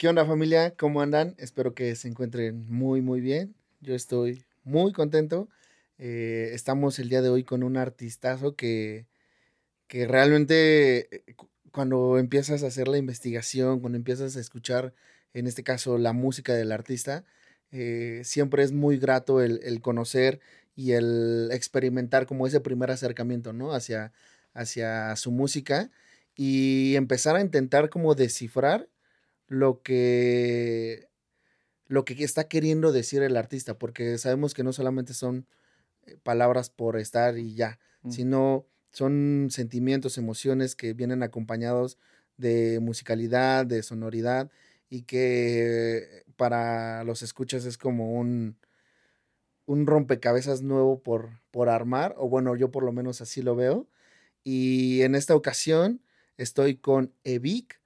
¿Qué onda familia? ¿Cómo andan? Espero que se encuentren muy, muy bien. Yo estoy muy contento. Eh, estamos el día de hoy con un artistazo que, que realmente eh, cuando empiezas a hacer la investigación, cuando empiezas a escuchar, en este caso, la música del artista, eh, siempre es muy grato el, el, conocer y el experimentar como ese primer acercamiento, ¿no? Hacia, hacia su música y empezar a intentar como descifrar lo que lo que está queriendo decir el artista, porque sabemos que no solamente son eh, palabras por estar y ya, mm. sino son sentimientos, emociones que vienen acompañados de musicalidad, de sonoridad y que para los escuchas es como un, un rompecabezas nuevo por, por armar, o bueno, yo por lo menos así lo veo. Y en esta ocasión estoy con Evic,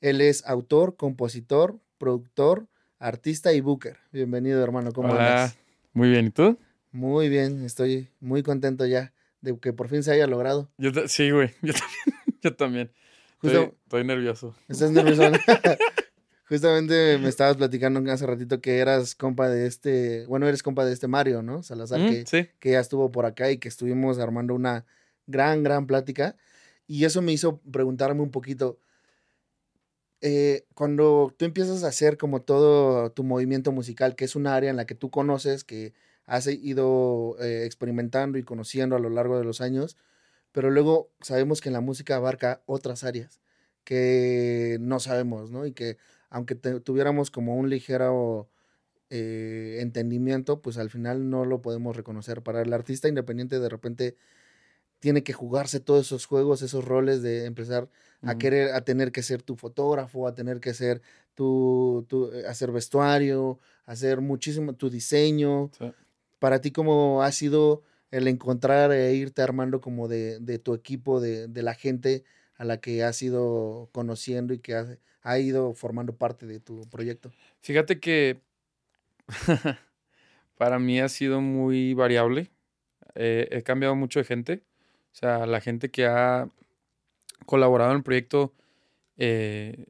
él es autor, compositor, productor, artista y booker. Bienvenido, hermano. ¿Cómo Hola. Muy bien, ¿y tú? Muy bien, estoy muy contento ya de que por fin se haya logrado. Yo sí, güey. Yo también. Yo también. estoy, nervioso. ¿Estás nervioso? Justamente me estabas platicando hace ratito que eras compa de este, bueno, eres compa de este Mario, ¿no? Salazar, que, que ya estuvo por acá y que estuvimos armando una gran, gran plática. Y eso me hizo preguntarme un poquito, eh, cuando tú empiezas a hacer como todo tu movimiento musical, que es un área en la que tú conoces, que has ido eh, experimentando y conociendo a lo largo de los años, pero luego sabemos que la música abarca otras áreas que no sabemos, ¿no? Y que aunque tuviéramos como un ligero eh, entendimiento, pues al final no lo podemos reconocer. Para el artista independiente de repente tiene que jugarse todos esos juegos, esos roles de empezar a querer, a tener que ser tu fotógrafo, a tener que ser tu, tu eh, hacer vestuario, hacer muchísimo tu diseño. Para ti, ¿cómo ha sido el encontrar e irte armando como de, de tu equipo, de, de, la gente a la que has ido conociendo y que ha, ha ido formando parte de tu proyecto? Fíjate que para mí ha sido muy variable. Eh, he cambiado mucho de gente o sea, la gente que ha colaborado en el proyecto, eh,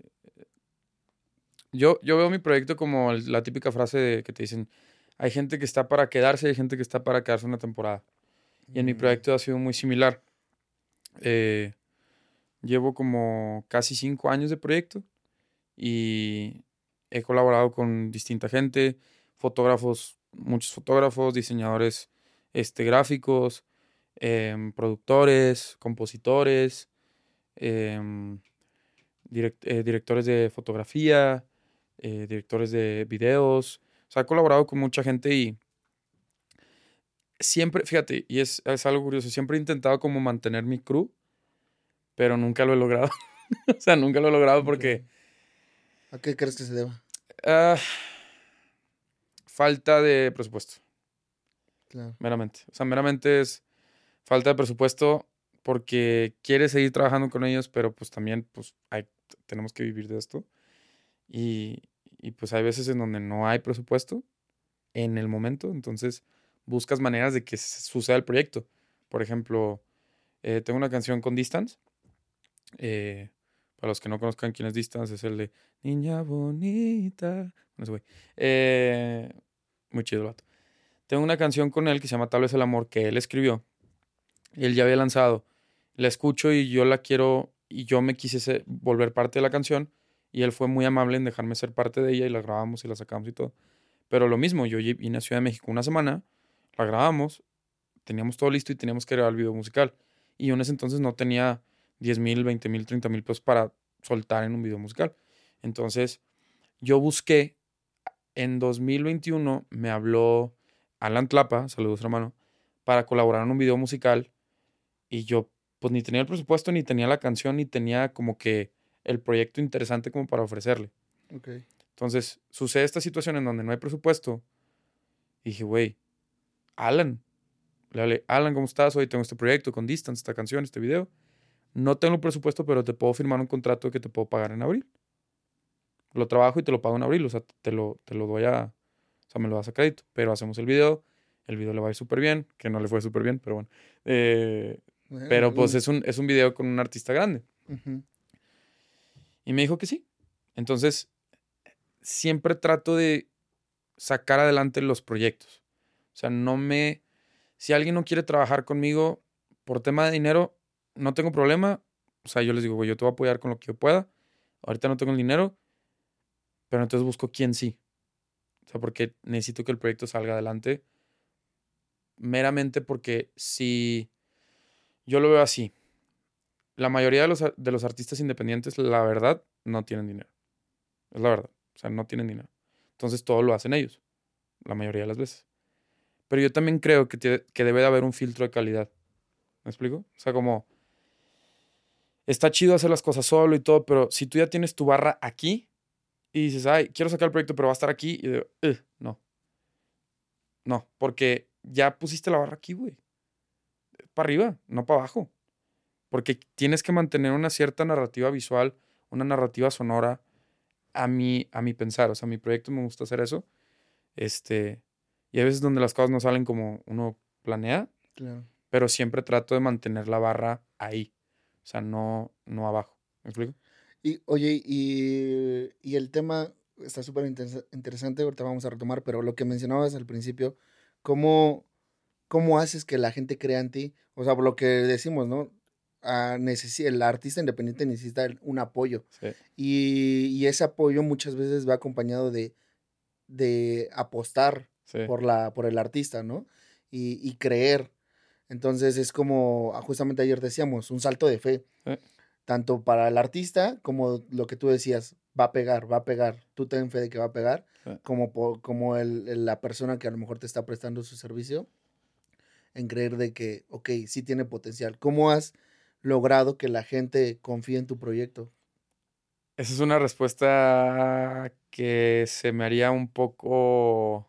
yo, yo veo mi proyecto como la típica frase de, que te dicen, hay gente que está para quedarse y hay gente que está para quedarse una temporada. Y en mi mm. proyecto ha sido muy similar. Eh, llevo como casi cinco años de proyecto y he colaborado con distinta gente, fotógrafos, muchos fotógrafos, diseñadores este, gráficos, Em, productores, compositores, em, eh, directores de fotografía, eh, directores de videos. O sea, he colaborado con mucha gente y siempre, fíjate, y es, es algo curioso, siempre he intentado como mantener mi crew, pero nunca lo he logrado. o sea, nunca lo he logrado porque... ¿A qué crees que se deba? Ah, falta de presupuesto. Claro. Meramente. O sea, meramente es falta de presupuesto porque quieres seguir trabajando con ellos, pero pues también pues hay, tenemos que vivir de esto. Y, y, pues hay veces en donde no hay presupuesto en el momento, entonces buscas maneras de que suceda el proyecto. Por ejemplo, eh, tengo una canción con Distance. Eh, para los que no conozcan quién es Distance, es el de Niña Bonita. Eh, muy chido el vato. Tengo una canción con él que se llama Tal vez el amor que él escribió él ya había lanzado. La escucho y yo la quiero y yo me quise volver parte de la canción y él fue muy amable en dejarme ser parte de ella y la grabamos y la sacamos y todo. Pero lo mismo, yo vine a Ciudad de México una semana, la grabamos, teníamos todo listo y teníamos que grabar el video musical. Y en ese entonces no tenía 10 mil, 20 mil, 30 mil pesos para soltar en un video musical. Entonces yo busqué, en 2021 me habló Alan Tlapa, saludos hermano, para colaborar en un video musical y yo, pues ni tenía el presupuesto, ni tenía la canción, ni tenía como que el proyecto interesante como para ofrecerle. Okay. Entonces, sucede esta situación en donde no hay presupuesto. Y dije, güey, Alan. Le hablé, Alan, ¿cómo estás? Hoy tengo este proyecto con Distance, esta canción, este video. No tengo presupuesto, pero te puedo firmar un contrato que te puedo pagar en abril. Lo trabajo y te lo pago en abril. O sea, te lo, te lo doy a. O sea, me lo das a crédito. Pero hacemos el video. El video le va a ir súper bien. Que no le fue súper bien, pero bueno. Eh, pero pues es un, es un video con un artista grande. Y me dijo que sí. Entonces, siempre trato de sacar adelante los proyectos. O sea, no me... Si alguien no quiere trabajar conmigo por tema de dinero, no tengo problema. O sea, yo les digo, güey, yo te voy a apoyar con lo que yo pueda. Ahorita no tengo el dinero, pero entonces busco quién sí. O sea, porque necesito que el proyecto salga adelante. Meramente porque si yo lo veo así, la mayoría de los, de los artistas independientes, la verdad, no tienen dinero. Es la verdad. O sea, no tienen dinero. Entonces todo lo hacen ellos, la mayoría de las veces. Pero yo también creo que, que debe de haber un filtro de calidad. ¿Me explico? O sea, como está chido hacer las cosas solo y todo, pero si tú ya tienes tu barra aquí y dices, ay, quiero sacar el proyecto, pero va a estar aquí, y digo, no. No, porque ya pusiste la barra aquí, güey. Para arriba, no para abajo. Porque tienes que mantener una cierta narrativa visual, una narrativa sonora a mi, a mi pensar. O sea, a mi proyecto me gusta hacer eso. Este, y a veces donde las cosas no salen como uno planea. Claro pero siempre trato de mantener la barra ahí, o sea, no, no abajo. ¿Me explico? Y, oye, y, y el tema está súper interesante, ahorita vamos a retomar, pero lo que mencionabas al principio, ¿cómo, ¿cómo haces que la gente crea en ti? O sea, por lo que decimos, ¿no? Ah, el artista independiente necesita un apoyo. Sí. Y, y, ese apoyo muchas veces va acompañado de, de apostar por, la, por el artista, ¿no? Y, y creer. Entonces es como, ah, justamente ayer decíamos, un salto de fe. Tanto para el artista como lo que tú decías, va a pegar, va a pegar. Tú ten fe de que va a pegar. Como, como el, la persona que a lo mejor te está prestando su servicio. En creer de que, ok, sí tiene potencial. ¿Cómo has logrado que la gente confíe en tu proyecto? Esa es una respuesta que se me haría un poco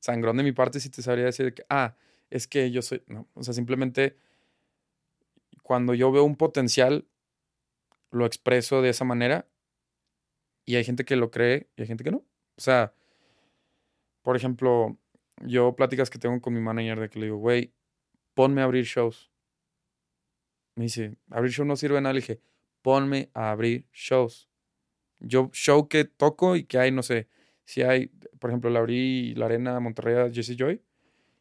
sangrón de mi parte si te sabría decir que, ah, es que yo soy, no, o sea, simplemente cuando yo veo un potencial, lo expreso de esa manera y hay gente que lo cree y hay gente que no. O sea, por ejemplo, yo pláticas que tengo con mi manager de que le digo, güey, ponme a abrir shows. Me dice, abrir shows no sirve de nada. Le dije, ponme a abrir shows. Yo, show que toco y que hay, no sé, si hay, por ejemplo, la abrí la arena Monterrey a Jesse Joy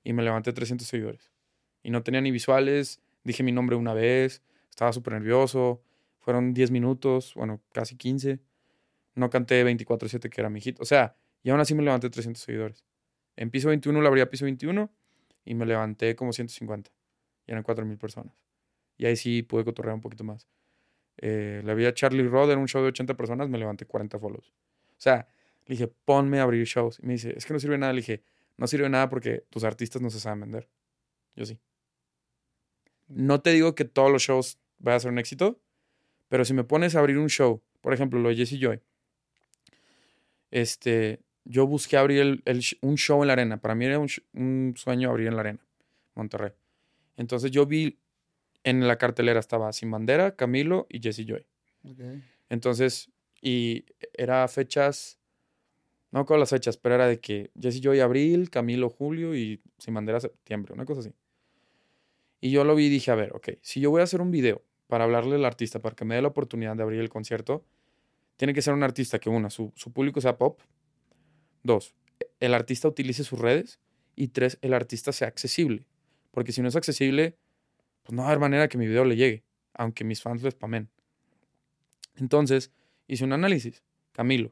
y me levanté 300 seguidores. Y no tenía ni visuales, dije mi nombre una vez, estaba súper nervioso, fueron 10 minutos, bueno, casi 15. No canté 24-7, que era mi hit. O sea, y aún así me levanté 300 seguidores. En piso 21 la abría piso 21 y me levanté como 150. Y eran 4.000 personas. Y ahí sí pude cotorrear un poquito más. Eh, le vi a Charlie Rod en un show de 80 personas, me levanté 40 follows. O sea, le dije, ponme a abrir shows. Y me dice, es que no sirve nada. Le dije, no sirve nada porque tus artistas no se saben vender. Yo sí. No te digo que todos los shows vayan a ser un éxito, pero si me pones a abrir un show, por ejemplo, lo de Jesse Joy, este, yo busqué abrir un show en la arena. Para mí era un, sueño abrir en la arena, Monterrey. Entonces yo vi en la cartelera estaba Sin Bandera, Camilo y Jesse Joy. Entonces, y era fechas no con las fechas, pero era de que Jesse Joy abril, Camilo julio y Sin Bandera septiembre, una cosa así. Y yo lo vi y dije, a ver, ok, si yo voy a hacer un video para hablarle al artista, para que me dé la oportunidad de abrir el concierto, tiene que ser un artista que, una, su, su público sea pop. Dos, el artista utilice sus redes. Y tres, el artista sea accesible. Porque si no es accesible, pues no va a haber manera que mi video le llegue, aunque mis fans lo spamen. Entonces, hice un análisis. Camilo,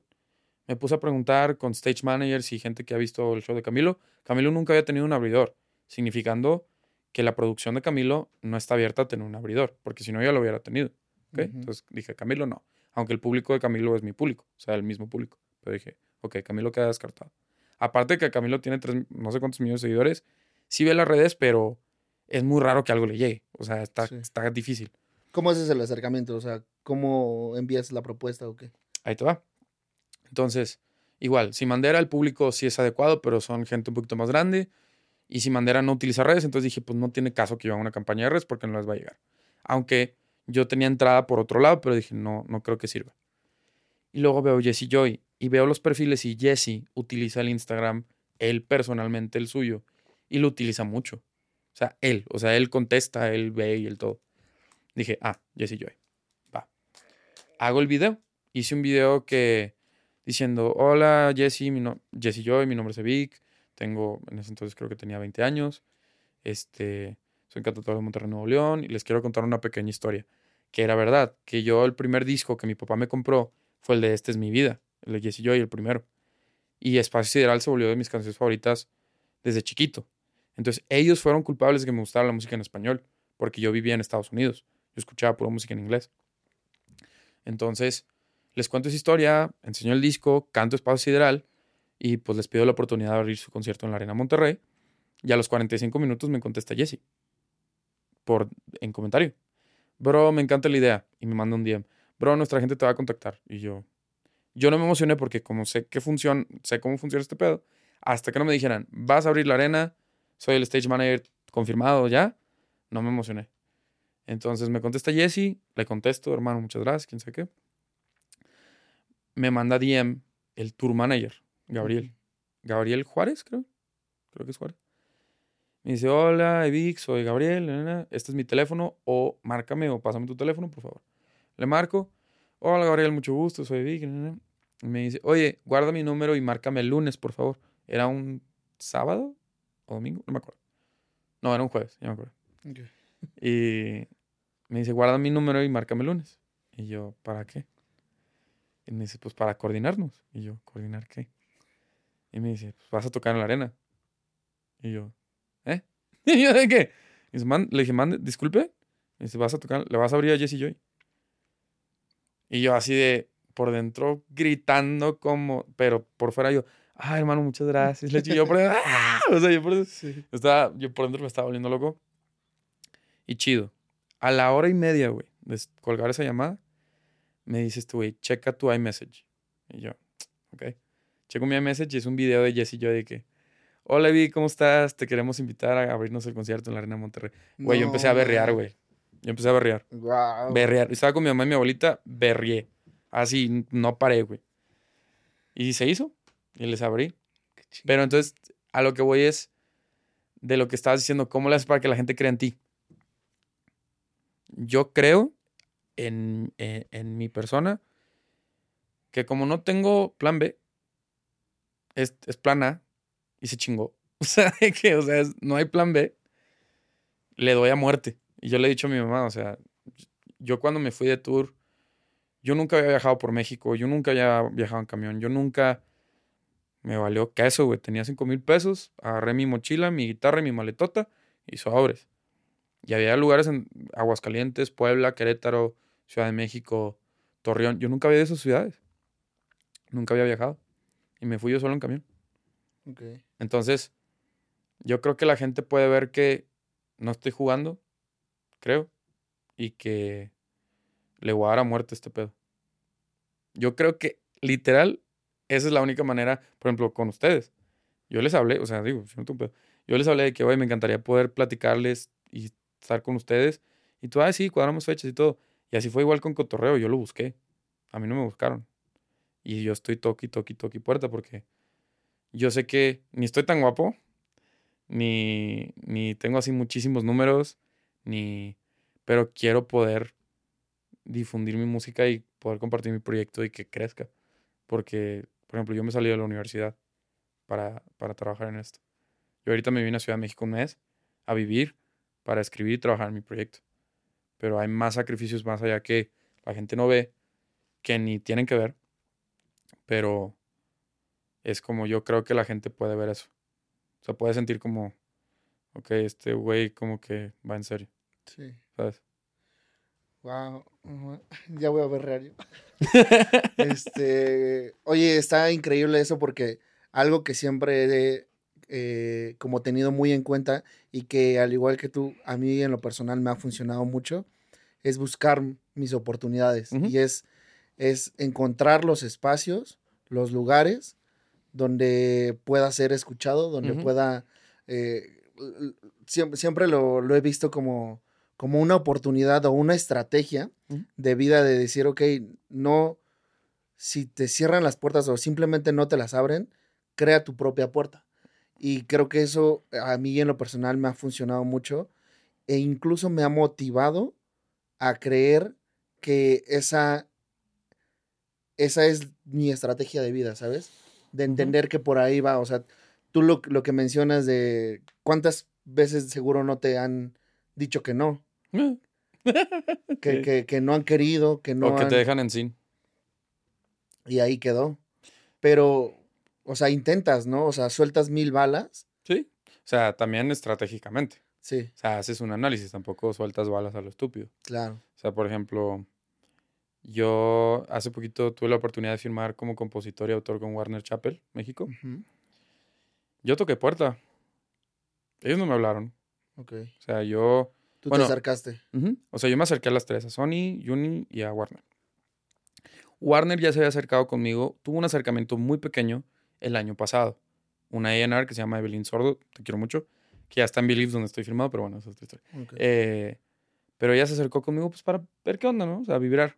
me puse a preguntar con stage managers y gente que ha visto el show de Camilo. Camilo nunca había tenido un abridor, significando que la producción de Camilo no está abierta a tener un abridor, porque si no ya lo hubiera tenido. Entonces dije, Camilo no, aunque el público de Camilo es mi público, o sea, el mismo público. Pero dije, ok, Camilo queda descartado. Aparte que Camilo tiene tres, no sé cuántos millones de seguidores, sí ve las redes, pero es muy raro que algo le llegue. O sea, está, está difícil. ¿Cómo haces el acercamiento? O sea, ¿cómo envías la propuesta o qué? Ahí te va. Entonces, igual, si Mandera el público sí es adecuado, pero son gente un poquito más grande. Y si Mandera no utiliza redes, entonces dije, pues no tiene caso que yo haga una campaña de redes porque no les va a llegar. Aunque yo tenía entrada por otro lado, pero dije, no, no creo que sirva. Y luego veo Jesse Joy y veo los perfiles y Jesse utiliza el Instagram, él personalmente el suyo, y lo utiliza mucho. O sea, él, o sea, él contesta, él ve y el todo. Dije, ah, Jesse Joy. Va. Hago el video. Hice un video que diciendo, hola Jesse, mi no Jesse Joy, mi nombre es Evic, tengo, en ese entonces creo que tenía 20 años, este, soy cantautor de Monterrey, Nuevo León, y les quiero contar una pequeña historia, que era verdad, que yo el primer disco que mi papá me compró fue el de Este es mi vida, el de Jesse Joy, el primero. Y Espacio Sideral se volvió de mis canciones favoritas desde chiquito. Entonces ellos fueron culpables de que me gustara la música en español, porque yo vivía en Estados Unidos, yo escuchaba pura música en inglés. Entonces, les cuento esa historia, enseño el disco, canto Espacio Sideral y pues les pido la oportunidad de abrir su concierto en la Arena Monterrey. Y a los 45 minutos me contesta Jesse por, en comentario. Bro, me encanta la idea. Y me manda un DM. Bro, nuestra gente te va a contactar. Y yo, yo no me emocioné porque como sé que funciona, sé cómo funciona este pedo, hasta que no me dijeran, vas a abrir la arena, soy el stage manager confirmado ya, no me emocioné. Entonces me contesta Jesse, le contesto, hermano, muchas gracias, quién sabe qué. Me manda DM el tour manager, Gabriel. Gabriel Juárez, creo. Creo que es Juárez. Me dice, hola, Evic, soy Gabriel, este es mi teléfono, o márcame o pásame tu teléfono, por favor. Le marco, hola Gabriel, mucho gusto, soy Evic. Y me dice, oye, guarda mi número y márcame el lunes, por favor. Era un sábado o domingo, no me acuerdo. No, era un jueves, ya me acuerdo. Y me dice, guarda mi número y márcame el lunes. Y yo, ¿para qué? Y me dice, pues para coordinarnos. Y yo, ¿coordinar qué? Y me dice, pues vas a tocar en la arena. Y yo, ¿eh? ¿Y yo de qué? Y dice, le dije, mande, disculpe. Y dice, vas a tocar, le vas a abrir a Jesse Joy. Y yo así de, por dentro, gritando como, pero por fuera yo, ah, hermano, muchas gracias. Le yo por dentro, ¡ah! O sea, yo por dentro, estaba, yo por dentro me estaba volviendo loco. Y chido. A la hora y media, güey, de colgar esa llamada, me dices tú, güey, checa tu iMessage. Y yo, ok. Checo mi iMessage y es un video de Jesse y yo de que, hola, Vi, ¿cómo estás? Te queremos invitar a abrirnos el concierto en la Arena Monterrey. Güey, yo empecé a berrear, güey. Yo empecé a berrear. Wow. Berrear. Estaba con mi mamá y mi abuelita, berrié. Así, no paré, güey. Y se hizo. Y les abrí. Pero entonces, a lo que voy es de lo que estabas diciendo, ¿cómo le haces para que la gente crea en ti? Yo creo en, en, mi persona que como no tengo plan B, es, es plan A y se chingó. O sea, que, o sea, no hay plan B, le doy a muerte. Y yo le he dicho a mi mamá, o sea, yo cuando me fui de tour, yo nunca había viajado por México, yo nunca había viajado en camión, yo nunca me valió queso, güey. Tenía cinco mil pesos, agarré mi mochila, mi guitarra y mi maletota y sobres. Y había lugares en Aguascalientes, Puebla, Querétaro, Ciudad de México, Torreón. Yo nunca había de esas ciudades. Nunca había viajado. Y me fui yo solo en camión. Entonces, yo creo que la gente puede ver que no estoy jugando, creo, y que le voy a dar a muerte este pedo. Yo creo que, literal, esa es la única manera, por ejemplo, con ustedes. Yo les hablé, o sea, digo, yo les hablé de que, hoy me encantaría poder platicarles y estar con ustedes. Y tú, ah, sí, cuadramos fechas y todo. Y así fue igual con Cotorreo, yo lo busqué. A mí no me buscaron. Y yo estoy toqui, toqui, toqui puerta porque yo sé que ni estoy tan guapo, ni, ni tengo así muchísimos números, ni... Pero quiero poder difundir mi música y poder compartir mi proyecto y que crezca. Porque, por ejemplo, yo me salí de la universidad para, para trabajar en esto. Yo ahorita me vine a Ciudad de México un mes a vivir para escribir y trabajar en mi proyecto. Pero hay más sacrificios más allá que la gente no ve, que ni tienen que ver. Pero es como yo creo que la gente puede ver eso. O sea, puede sentir como, ok, este güey como que va en serio. Sí. ¿Sabes? Wow, ya voy a ver radio. este, oye, está increíble eso porque algo que siempre he eh, como tenido muy en cuenta y que al igual que tú, a mí en lo personal me ha funcionado mucho, es buscar mis oportunidades y es, es encontrar los espacios, los lugares donde pueda ser escuchado, donde pueda... Eh, siempre, siempre lo, lo, he visto como, como una oportunidad o una estrategia de vida de decir, ok, no, si te cierran las puertas o simplemente no te las abren, crea tu propia puerta. Y creo que eso a mí en lo personal me ha funcionado mucho e incluso me ha motivado a creer que esa, esa es mi estrategia de vida, ¿sabes? De entender que por ahí va, o sea, tú lo, lo, que mencionas de cuántas veces seguro no te han dicho que no. que, que, que, no han querido, que no. O que te dejan en sin. Y ahí quedó. Pero, o sea, intentas, ¿no? O sea, sueltas mil balas. Sí. O sea, también estratégicamente. Sí. O sea, haces un análisis, tampoco sueltas balas a lo estúpido. Claro. O sea, por ejemplo, yo hace poquito tuve la oportunidad de firmar como compositor y autor con Warner Chappell, México. Yo toqué puerta. Ellos no me hablaron. Ok. O sea, yo... Tú te acercaste. O sea, yo me acerqué a las tres, a Sony, Uni y a Warner. Warner ya se había acercado conmigo, tuvo un acercamiento muy pequeño el año pasado. Una A&R que se llama Evelyn Sordo, te quiero mucho, que ya está en Believe donde estoy firmado, pero bueno, esa es otra historia. Eh, pero ella se acercó conmigo pues para ver qué onda, ¿no? O sea, vibrar.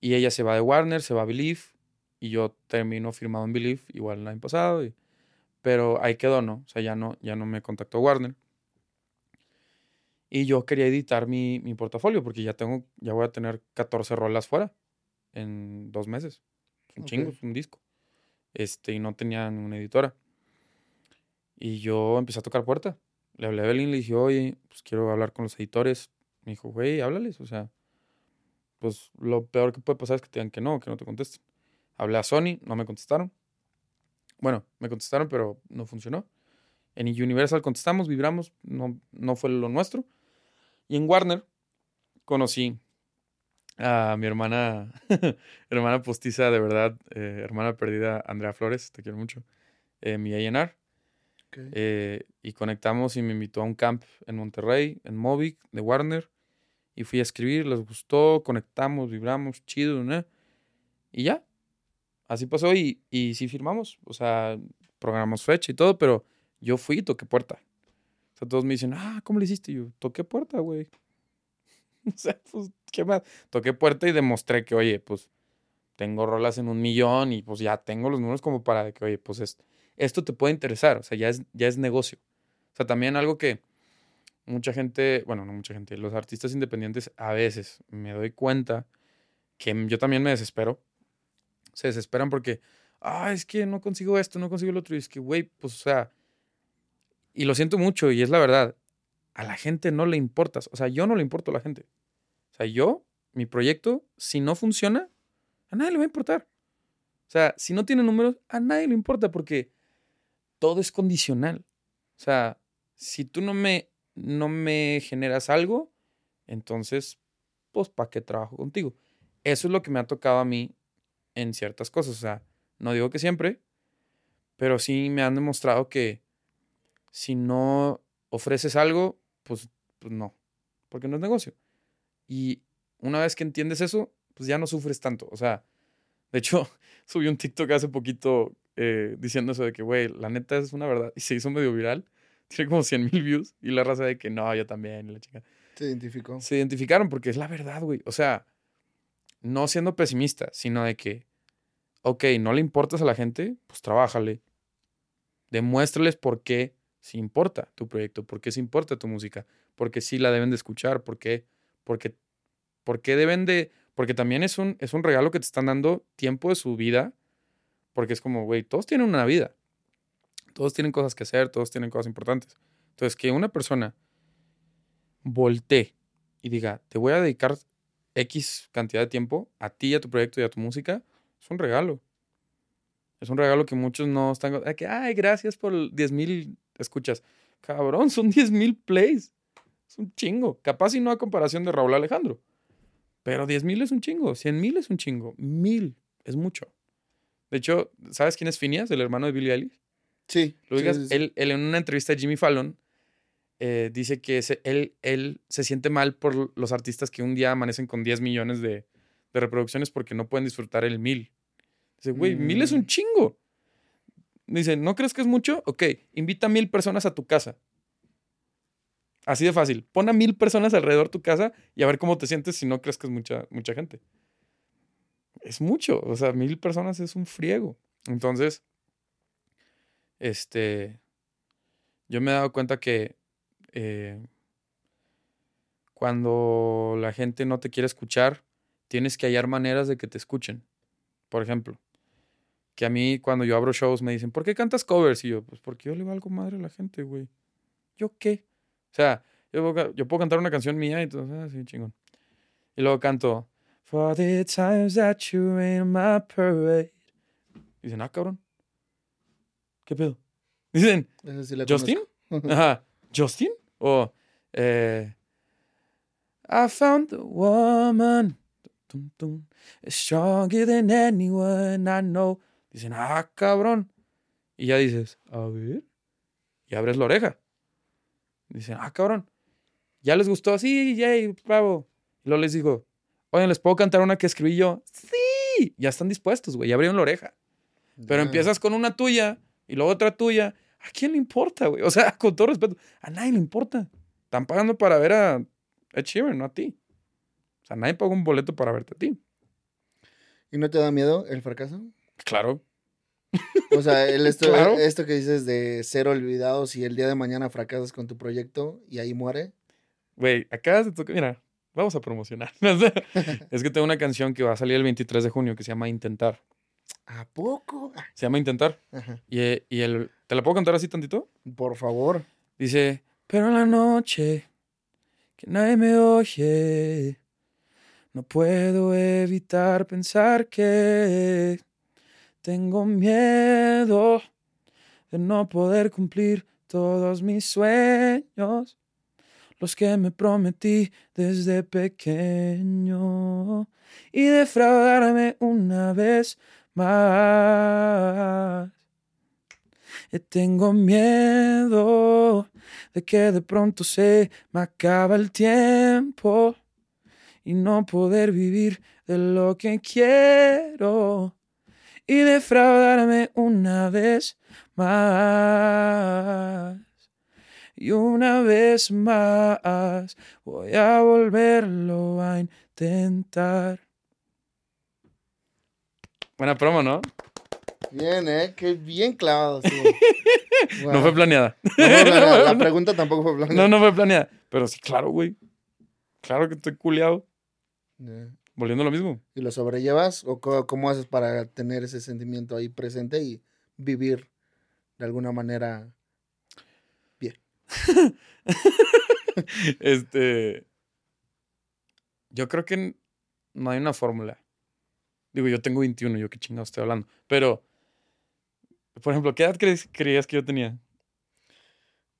Y ella se va de Warner, se va a Believe, y yo termino firmado en Believe, igual el año pasado, pero ahí quedó, ¿no? O sea, ya no, ya no me contactó Warner. Y yo quería editar mi, mi portafolio porque ya tengo, ya voy a tener 14 rolas fuera en dos meses. Un chingo, un disco. Este, y no tenía ninguna editora. Y yo empecé a tocar puerta. Le hablé a Evelyn, le dije, oye, pues quiero hablar con los editores. Me dijo, güey, háblales. O sea, pues lo peor que puede pasar es que te digan que no, que no te contesten. Hablé a Sony, no me contestaron. Bueno, me contestaron, pero no funcionó. En Universal contestamos, vibramos, no, no fue lo nuestro. Y en Warner conocí a mi hermana, hermana postiza, de verdad, eh, hermana perdida, Andrea Flores, te quiero mucho, eh, mi A&R. Eh, y conectamos y me invitó a un camp en Monterrey, en Movic, de Warner. Y fui a escribir, les gustó, conectamos, vibramos, chido, ¿no? Y ya. Así pasó y, y sí firmamos. O sea, programamos fecha y todo, pero yo fui y toqué puerta. O sea, todos me dicen, ah, ¿cómo le hiciste? Yo, toqué puerta, güey. o sea, pues, ¿qué más? Toqué puerta y demostré que, oye, pues, tengo rolas en un millón y pues ya tengo los números como para que, oye, pues esto, esto te puede interesar. O sea, ya es, ya es negocio. O sea, también algo que mucha gente, bueno, no mucha gente, los artistas independientes a veces me doy cuenta que yo también me desespero. Se desesperan porque, ah, es que no consigo esto, no consigo lo otro. Y es que, güey, pues, o sea, y lo siento mucho y es la verdad, a la gente no le importas. O sea, yo no le importo a la gente. O sea, yo, mi proyecto, si no funciona, a nadie le va a importar. O sea, si no tiene números, a nadie le importa porque todo es condicional. O sea, si tú no me, no me generas algo, entonces, pues, ¿para qué trabajo contigo? Eso es lo que me ha tocado a mí en ciertas cosas. O sea, no digo que siempre, pero sí me han demostrado que si no ofreces algo, pues, pues no, porque no es negocio. Y una vez que entiendes eso, pues ya no sufres tanto. O sea, de hecho, subí un TikTok hace poquito eh, diciendo eso de que, güey, la neta es una verdad. Y se hizo medio viral. Tiene como 100 mil views. Y la raza de que no, yo también. la chica. Se identificó. Se identificaron porque es la verdad, güey. O sea, no siendo pesimista, sino de que, ok, no le importas a la gente, pues trabájale. Demuéstrales por qué si importa tu proyecto, por qué si importa tu música, por qué sí la deben de escuchar, por qué, porque, porque deben de, porque también es un, es un regalo que te están dando tiempo de su vida, porque es como, güey, todos tienen una vida, todos tienen cosas que hacer, todos tienen cosas importantes. Entonces, que una persona voltee y diga, te voy a dedicar X cantidad de tiempo a ti, a tu proyecto y a tu música, es un regalo. Es un regalo que muchos no están. Que, ay, gracias por 10 mil escuchas. Cabrón, son 10 mil plays. Es un chingo. Capaz y no a comparación de Raúl Alejandro. Pero 10 mil es un chingo. 100 mil es un chingo. Mil es mucho. De hecho, ¿sabes quién es Phineas, el hermano de Billie Eilish? Sí. Lo digas, Él, en una entrevista de Jimmy Fallon eh, dice que él, él se siente mal por los artistas que un día amanecen con 10 millones de, de reproducciones porque no pueden disfrutar el mil. Dice, güey, mil es un mm. chingo. Dice, ¿no crees que es mucho? Ok, invita a mil personas a tu casa. Así de fácil. Pon a mil personas alrededor de tu casa y a ver cómo te sientes si no crees que es mucha, mucha gente. Es mucho. O sea, mil personas es un friego. Entonces, este, yo me he dado cuenta que eh, cuando la gente no te quiere escuchar, tienes que hallar maneras de que te escuchen. por ejemplo, que a mí cuando yo abro shows me dicen, ¿por qué cantas covers? Y yo, pues porque yo le valgo madre a la gente, güey. ¿Yo qué? O sea, yo, puedo cantar una canción mía y entonces, ah, sí, chingón. Y luego canto, For the times that you rain my parade. Dicen, ah, cabrón. ¿Qué pedo? Dicen, ¿Justin? Ajá, ¿Justin? O, eh, I found the woman stronger than anyone I know. Dicen, ah, cabrón. Y ya dices, a ver. Y abres la oreja. Dicen, ah, cabrón. ¿Ya les gustó? Sí, yay, bravo. Y luego les digo, oigan, ¿les puedo cantar una que escribí yo? Sí. Ya están dispuestos, güey. Ya abrieron la oreja. Pero empiezas con una tuya y luego otra tuya. ¿A quién le importa, güey? O sea, con todo respeto, a nadie le importa. Están pagando para ver a Ed Sheeran, no a ti. O sea, nadie paga un boleto para verte a ti. ¿Y no te da miedo el fracaso? Claro. O sea, el esto, esto que dices de ser olvidados y el día de mañana fracasas con tu proyecto y ahí muere. Güey, acabas de tocar. Mira, vamos a promocionar. es que tengo una canción que va a salir el 23 de junio que se llama Intentar. ¿A poco? Se llama Intentar. Y, y el. ¿Te la puedo cantar así tantito? Por favor. Dice: Pero en la noche, que nadie me oye, no puedo evitar pensar que tengo miedo de no poder cumplir todos mis sueños, los que me prometí desde pequeño, y defraudarme una vez más. Y tengo miedo de que de pronto se me acaba el tiempo y no poder vivir de lo que quiero y defraudarme una vez más. Y una vez más voy a volverlo a intentar. Buena promo, ¿no? Bien, ¿eh? Qué bien clavado. No fue planeada. La pregunta tampoco fue planeada. No, no fue planeada. Pero sí, claro, güey. Claro que estoy Volviendo a lo mismo. ¿Y lo sobrellevas? ¿O cómo haces para tener ese sentimiento ahí presente y vivir de alguna manera bien? este. Yo creo que no hay una fórmula. Digo, yo tengo 21, yo qué chingado estoy hablando. Pero, por ejemplo, ¿qué edad creías que yo tenía?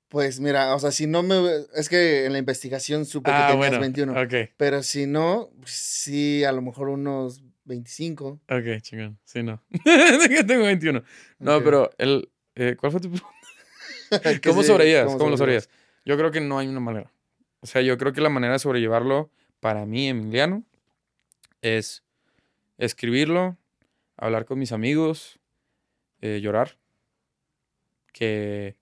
Pues mira, o sea, si no me. Es que en la investigación supe que ah, tenías 21. Pero si no, sí, a lo mejor unos 25. Ok, chingón. Sí, no. tengo 21. No, pero el. Eh, ¿Cuál fue tu pregunta? ¿Cómo sobrellevías? ¿Cómo, lo sobrellevías? Yo creo que no hay una manera. O sea, yo creo que la manera de sobrellevarlo, para mí, Emiliano, es escribirlo, hablar con mis amigos, eh, llorar. Que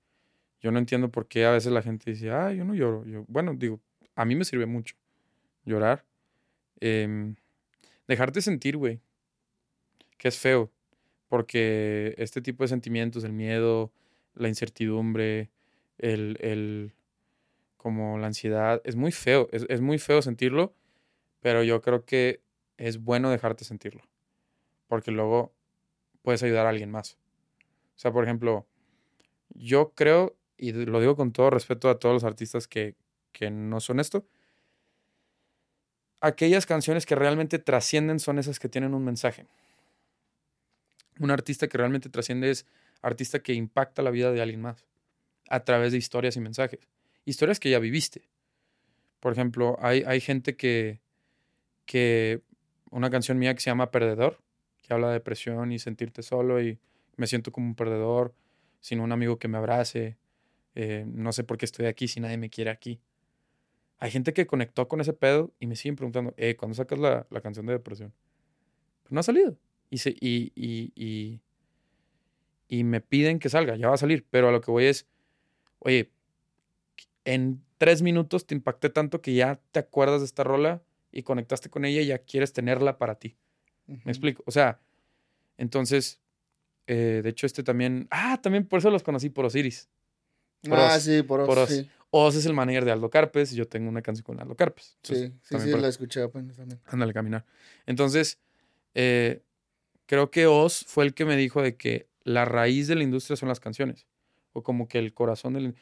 yo no entiendo por qué a veces la gente dice, ah, yo no lloro. Yo, bueno, digo, a mí me sirve mucho llorar. Em, dejarte sentir, güey. Que es feo. Porque este tipo de sentimientos, el miedo, la incertidumbre, el, el como la ansiedad, es muy feo. Es, es muy feo sentirlo. Pero yo creo que es bueno dejarte sentirlo. Porque luego puedes ayudar a alguien más. O sea, por ejemplo, yo creo y lo digo con todo respeto a todos los artistas que, no son esto, aquellas canciones que realmente trascienden son esas que tienen un mensaje. Un artista que realmente trasciende es artista que impacta la vida de alguien más a través de historias y mensajes. Historias que ya viviste. Por ejemplo, hay, hay gente que, que una canción mía que se llama Perdedor, que habla de depresión y sentirte solo y me siento como un perdedor, sin un amigo que me abrace, eh, no sé por qué estoy aquí si nadie me quiere aquí. Hay gente que conectó con ese pedo y me siguen preguntando, eh, ¿cuándo sacas la, canción de depresión? Pues no ha salido. Y, se, y, y, y, me piden que salga, ya va a salir, pero a lo que voy es, oye, en tres minutos te impacté tanto que ya te acuerdas de esta rola y conectaste con ella y ya quieres tenerla para ti. ¿Me explico? O sea, entonces, eh, de hecho este también, ah, también por eso los conocí por Osiris ah, sí, por, Os. Sí. Oz es el manager de Aldo Carpes y yo tengo una canción con Aldo Carpes. sí, sí, sí, la escuché apenas también. Ándale, caminar. Entonces, eh, creo que Oz fue el que me dijo de que la raíz de la industria son las canciones. O como que el corazón del...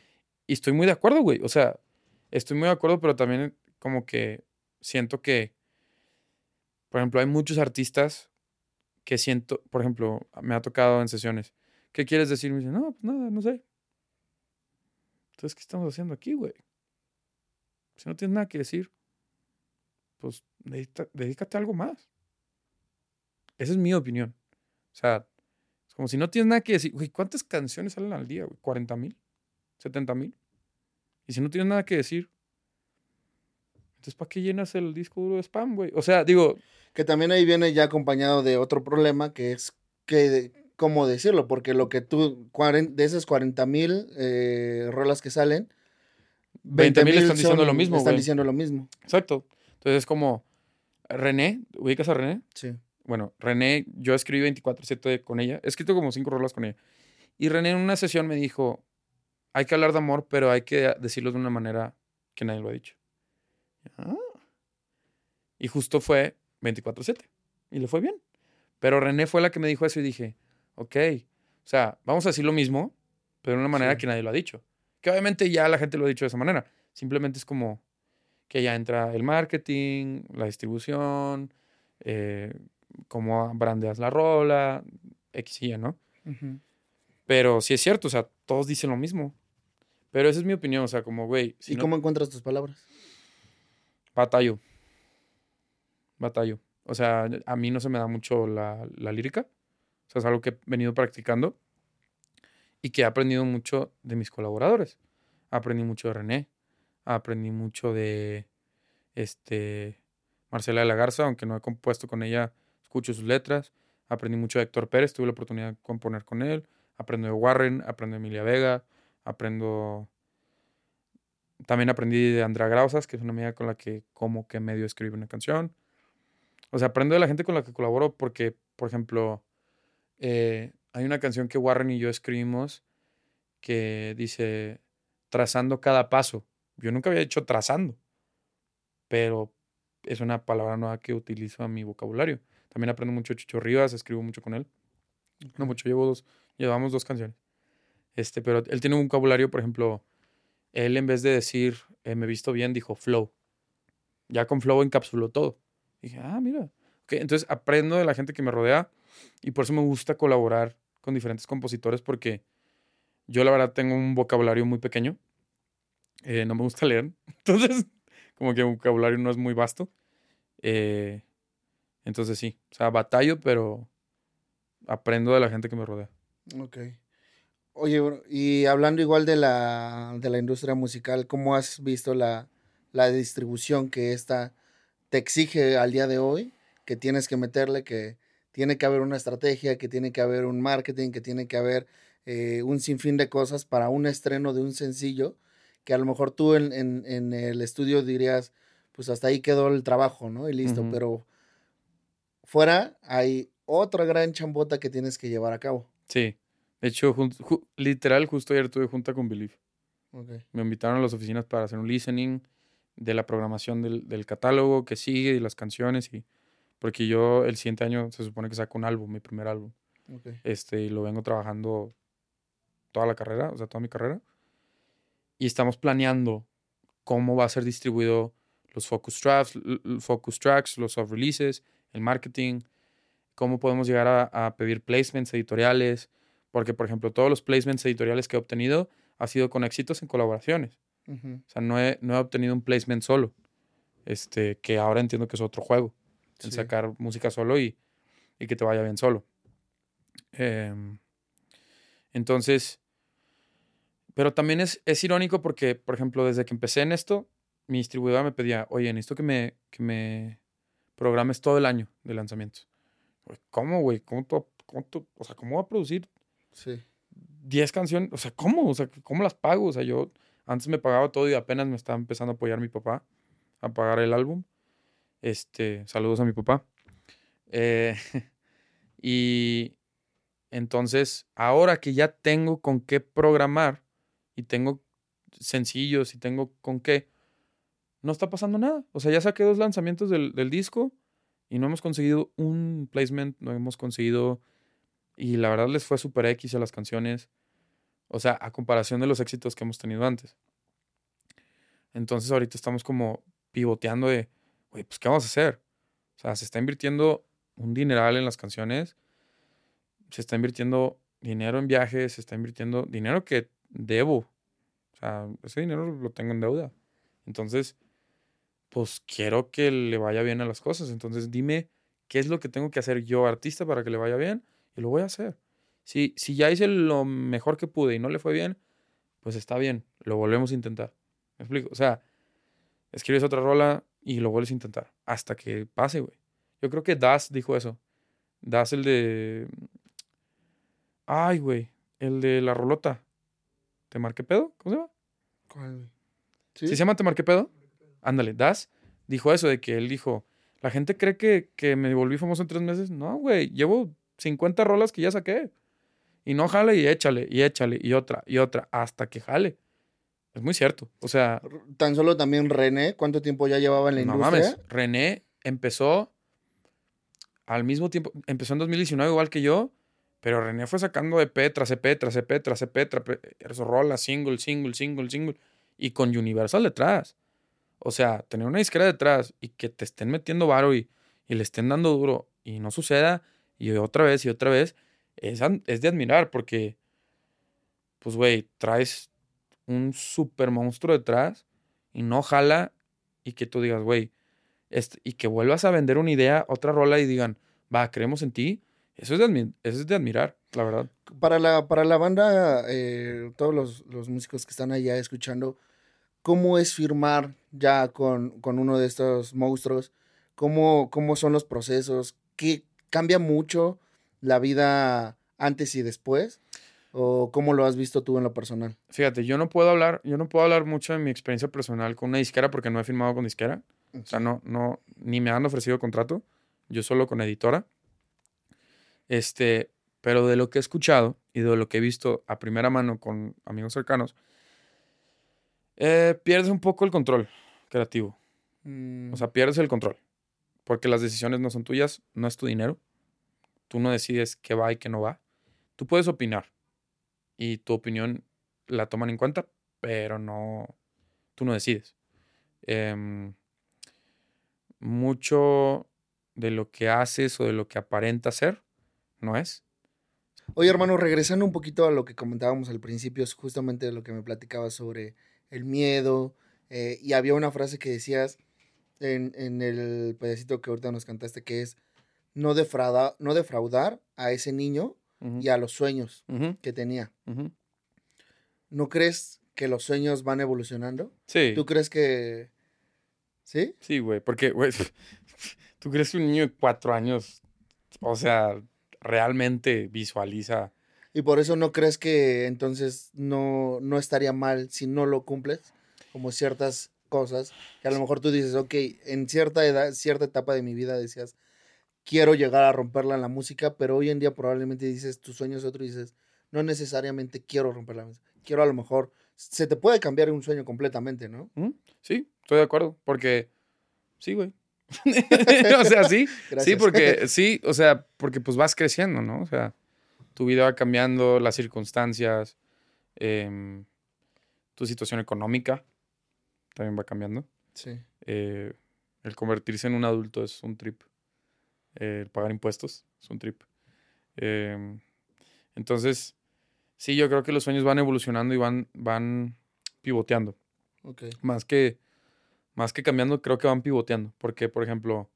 Y estoy muy de acuerdo, güey. O sea, estoy muy de acuerdo, pero también como que siento que, por ejemplo, hay muchos artistas que siento, por ejemplo, me ha tocado en sesiones. ¿Qué quieres decir? Me dicen, no, pues nada, no sé. Entonces, ¿qué estamos haciendo aquí, güey? Si no tienes nada que decir, pues dedícate a algo más. Esa es mi opinión. O sea, es como si no tienes nada que decir. Güey, ¿cuántas canciones salen al día, güey? ¿40 mil? ¿70 mil? Y si no tienes nada que decir, entonces ¿para qué llenas el disco duro de spam, güey? O sea, digo... Que también ahí viene ya acompañado de otro problema que es que, ¿cómo decirlo? Porque lo que tú, de esas 40 mil eh, rolas que salen, 20 mil están diciendo lo mismo. Están diciendo lo mismo. Exacto. Entonces es como, René, ¿ubicas a René? Sí. Bueno, René, yo escribí 24-7 con ella. He escrito como cinco rolas con ella. Y René en una sesión me dijo, hay que hablar de amor, pero hay que decirlo de una manera que nadie lo ha dicho. Ah. Y justo fue 24-7. Y le fue bien. Pero René fue la que me dijo eso y dije, ok, o sea, vamos a decir lo mismo, pero de una manera que nadie lo ha dicho. Que obviamente ya la gente lo ha dicho de esa manera. Simplemente es como que ya entra el marketing, la distribución, eh, cómo brandeas la rola, X y Y, ¿no? Pero sí es cierto, o sea, todos dicen lo mismo. Pero esa es mi opinión, o sea, como, güey. ¿Y cómo encuentras tus palabras? Batallo. Batallo. O sea, a mí no se me da mucho la, lírica. O sea, es algo que he venido practicando y que he aprendido mucho de mis colaboradores. Aprendí mucho de René. Aprendí mucho de este Marcela de la Garza, aunque no he compuesto con ella, escucho sus letras. Aprendí mucho de Héctor Pérez, tuve la oportunidad de componer con él. Aprendo de Warren, aprendo de Emilia Vega, aprendo también aprendí de Andrea Grausas, que es una amiga con la que como que medio escribe una canción. O sea, aprendo de la gente con la que colaboro porque, por ejemplo, eh, hay una canción que Warren y yo escribimos que dice trazando cada paso. Yo nunca había dicho trazando, pero es una palabra nueva que utilizo en mi vocabulario. También aprendo mucho de Chicho Rivas, escribo mucho con él. No mucho, llevo dos, llevamos dos canciones. Este, pero él tiene un vocabulario, por ejemplo, él en vez de decir, eh, me visto bien, dijo flow. Ya con flow encapsuló todo. dije, ah, mira. entonces aprendo de la gente que me rodea y por eso me gusta colaborar con diferentes compositores porque yo la verdad tengo un vocabulario muy pequeño. Eh, no me gusta leer. Entonces, como que el vocabulario no es muy vasto. Eh, entonces sí, o sea, batallo, pero aprendo de la gente que me rodea. Ok. Oye, y hablando igual de la, de la industria musical, ¿cómo has visto la, la distribución que esta te exige al día de hoy? Que tienes que meterle, que tiene que haber una estrategia, que tiene que haber un marketing, que tiene que haber eh, un sinfín de cosas para un estreno de un sencillo, que a lo mejor tú en, en, en el estudio dirías, pues hasta ahí quedó el trabajo, ¿no? Y listo, pero fuera hay otra gran chambota que tienes que llevar a cabo. Sí. De hecho, literal, justo ayer tuve junta con Believe. Me invitaron a las oficinas para hacer un listening de la programación del, del, catálogo que sigue y las canciones. y Porque yo el siguiente año se supone que saco un álbum, mi primer álbum. Este, y lo vengo trabajando toda la carrera, o sea, toda mi carrera. Y estamos planeando cómo va a ser distribuido los focus tracks, focus tracks los soft releases, el marketing, cómo podemos llegar a, a pedir placements editoriales, porque, por ejemplo, todos los placements editoriales que he obtenido ha sido con éxitos en colaboraciones. O sea, no he, no he obtenido un placement solo. Este, que ahora entiendo que es otro juego. El sacar música solo y, y, que te vaya bien solo. Em, entonces, pero también es, es irónico porque, por ejemplo, desde que empecé en esto, mi distribuidora me pedía, oye, necesito que me, que me programes todo el año de lanzamientos. ¿Cómo, güey? ¿Cómo, cómo, o sea, ¿cómo va a producir Sí. 10 canciones, o sea, ¿cómo? O sea, ¿cómo las pago? O sea, yo antes me pagaba todo y apenas me estaba empezando a apoyar mi papá a pagar el álbum. Este, saludos a mi papá. Eh, y entonces, ahora que ya tengo con qué programar y tengo sencillos y tengo con qué, no está pasando nada. O sea, ya saqué dos lanzamientos del, del disco y no hemos conseguido un placement, no hemos conseguido, y la verdad les fue super X a las canciones, o sea, a comparación de los éxitos que hemos tenido antes. Entonces ahorita estamos como pivoteando de, oye, pues ¿qué vamos a hacer? O sea, se está invirtiendo un dineral en las canciones, se está invirtiendo dinero en viajes, se está invirtiendo dinero que debo. O sea, ese dinero lo tengo en deuda. Entonces, pues quiero que le vaya bien a las cosas. Entonces, dime qué es lo que tengo que hacer yo, artista, para que le vaya bien, y lo voy a hacer. Si, si ya hice lo mejor que pude y no le fue bien, pues está bien, lo volvemos a intentar. ¿Me explico? O sea, escribes otra rola y lo vuelves a intentar hasta que pase, güey. Yo creo que Das dijo eso. Das el de... Ay, güey. El de la rolota. ¿Te marqué pedo? ¿Cómo se llama? ¿Cuál, ¿Sí? se llama Te marqué pedo? Ándale, Das dijo eso de que él dijo, la gente cree que, que me volví famoso en tres meses. No, güey, llevo 50 rolas que ya saqué. Y no jale y échale, y échale, y otra, y otra, hasta que jale. Es muy cierto. O sea. Tan solo también René, ¿cuánto tiempo ya llevaba en la no Mames, René empezó al mismo tiempo, empezó en 2019 igual que yo, pero René fue sacando EP tras EP, tras EP, tras EP, tras EP, rola, single, single, single, single, y con Universal detrás. O sea, tener una disquera detrás y que te estén metiendo varo y, y le estén dando duro y no suceda, y otra vez y otra vez, es, es de admirar porque, pues, güey, traes un super monstruo detrás y no jala y que tú digas, güey, y que vuelvas a vender una idea, otra rola y digan, va, creemos en ti, eso es de, eso es de admirar, la verdad. Para la, para la banda, eh, todos los, los, músicos que están allá escuchando, ¿cómo es firmar ya con, con uno de estos monstruos? ¿Cómo, ¿Cómo son los procesos? ¿Qué cambia mucho la vida antes y después? ¿O cómo lo has visto tú en lo personal? Fíjate, yo no puedo hablar, yo no puedo hablar mucho de mi experiencia personal con una disquera porque no he firmado con disquera. O sea, no, no, ni me han ofrecido contrato. Yo solo con editora. Este, pero de lo que he escuchado y de lo que he visto a primera mano con amigos cercanos, eh, pierdes un poco el control creativo. Mm. O sea, pierdes el control. Porque las decisiones no son tuyas, no es tu dinero. Tú no decides qué va y qué no va. Tú puedes opinar, y tu opinión la toman en cuenta, pero no, tú no decides. Em, mucho de lo que haces o de lo que aparenta ser, no es. Oye, hermano, regresando un poquito a lo que comentábamos al principio, es justamente lo que me platicabas sobre el miedo. Eh, y había una frase que decías en, en, el pedacito que ahorita nos cantaste, que es no, no defraudar a ese niño y a los sueños que tenía. ¿No crees que los sueños van evolucionando? Sí. ¿Tú crees que... ¿Sí? Sí, güey, porque, güey, ¿tú crees que un niño de cuatro años, o sea, realmente visualiza... ¿Y por eso no crees que entonces no, no estaría mal si no lo cumples? Como ciertas cosas que a lo mejor tú dices, ok, en cierta edad, cierta etapa de mi vida decías, quiero llegar a romperla en la música, pero hoy en día probablemente dices, tu sueño es otro y dices, no necesariamente quiero romper la música, quiero a lo mejor, se te puede cambiar un sueño completamente, ¿no? Sí, estoy de acuerdo, porque sí, güey. o sea, sí, sí, porque sí, o sea, porque pues vas creciendo, ¿no? O sea, tu vida va cambiando, las circunstancias, em, tu situación económica también va cambiando. Sí. Eh, el convertirse en un adulto es un trip el pagar impuestos, es un trip. Em, entonces, sí, yo creo que los sueños van evolucionando y van, van pivoteando. Más que, más que cambiando, creo que van pivoteando. Porque, por ejemplo,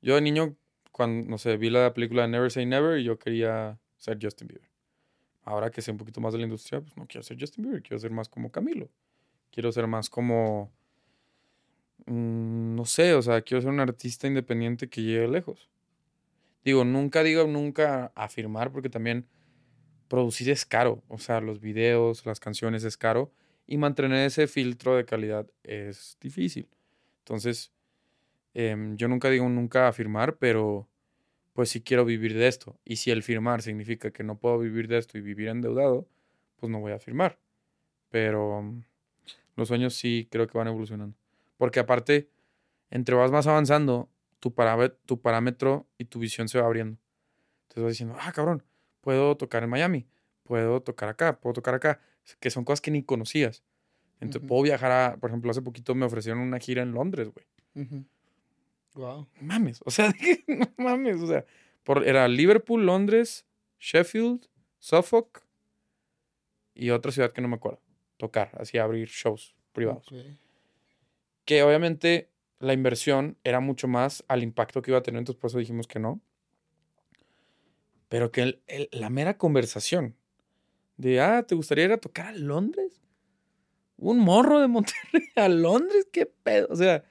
yo de niño, cuando, no sé, vi la película Never Say Never y yo quería ser Justin Bieber. Ahora que sé un poquito más de la industria, pues no quiero ser Justin Bieber, quiero ser más como Camilo. Quiero ser más como Mm, no sé, o sea, quiero ser un artista independiente que llegue lejos. Digo, nunca digo nunca afirmar porque también producir es caro, o sea, los videos, las canciones es caro y mantener ese filtro de calidad es difícil. Entonces, em, yo nunca digo nunca afirmar, pero pues sí quiero vivir de esto. Y si el firmar significa que no puedo vivir de esto y vivir endeudado, pues no voy a firmar. Pero los sueños sí creo que van evolucionando. Porque aparte, entre vas más avanzando tu, tu parámetro y tu visión se va abriendo. Entonces vas diciendo, ah, cabrón, puedo tocar en Miami, puedo tocar acá, puedo tocar acá, que son cosas que ni conocías. Entonces puedo viajar a, por ejemplo, hace poquito me ofrecieron una gira en Londres, güey. Wow. Mames, o sea, no mames, o sea, por, era Liverpool, Londres, Sheffield, Suffolk y otra ciudad que no me acuerdo. Tocar, así abrir shows privados. Que obviamente la inversión era mucho más al impacto que iba a tener, entonces por eso dijimos que no. Pero que la mera conversación de, ah, ¿te gustaría ir a tocar a Londres? Un morro de Monterrey a Londres, qué pedo. O sea,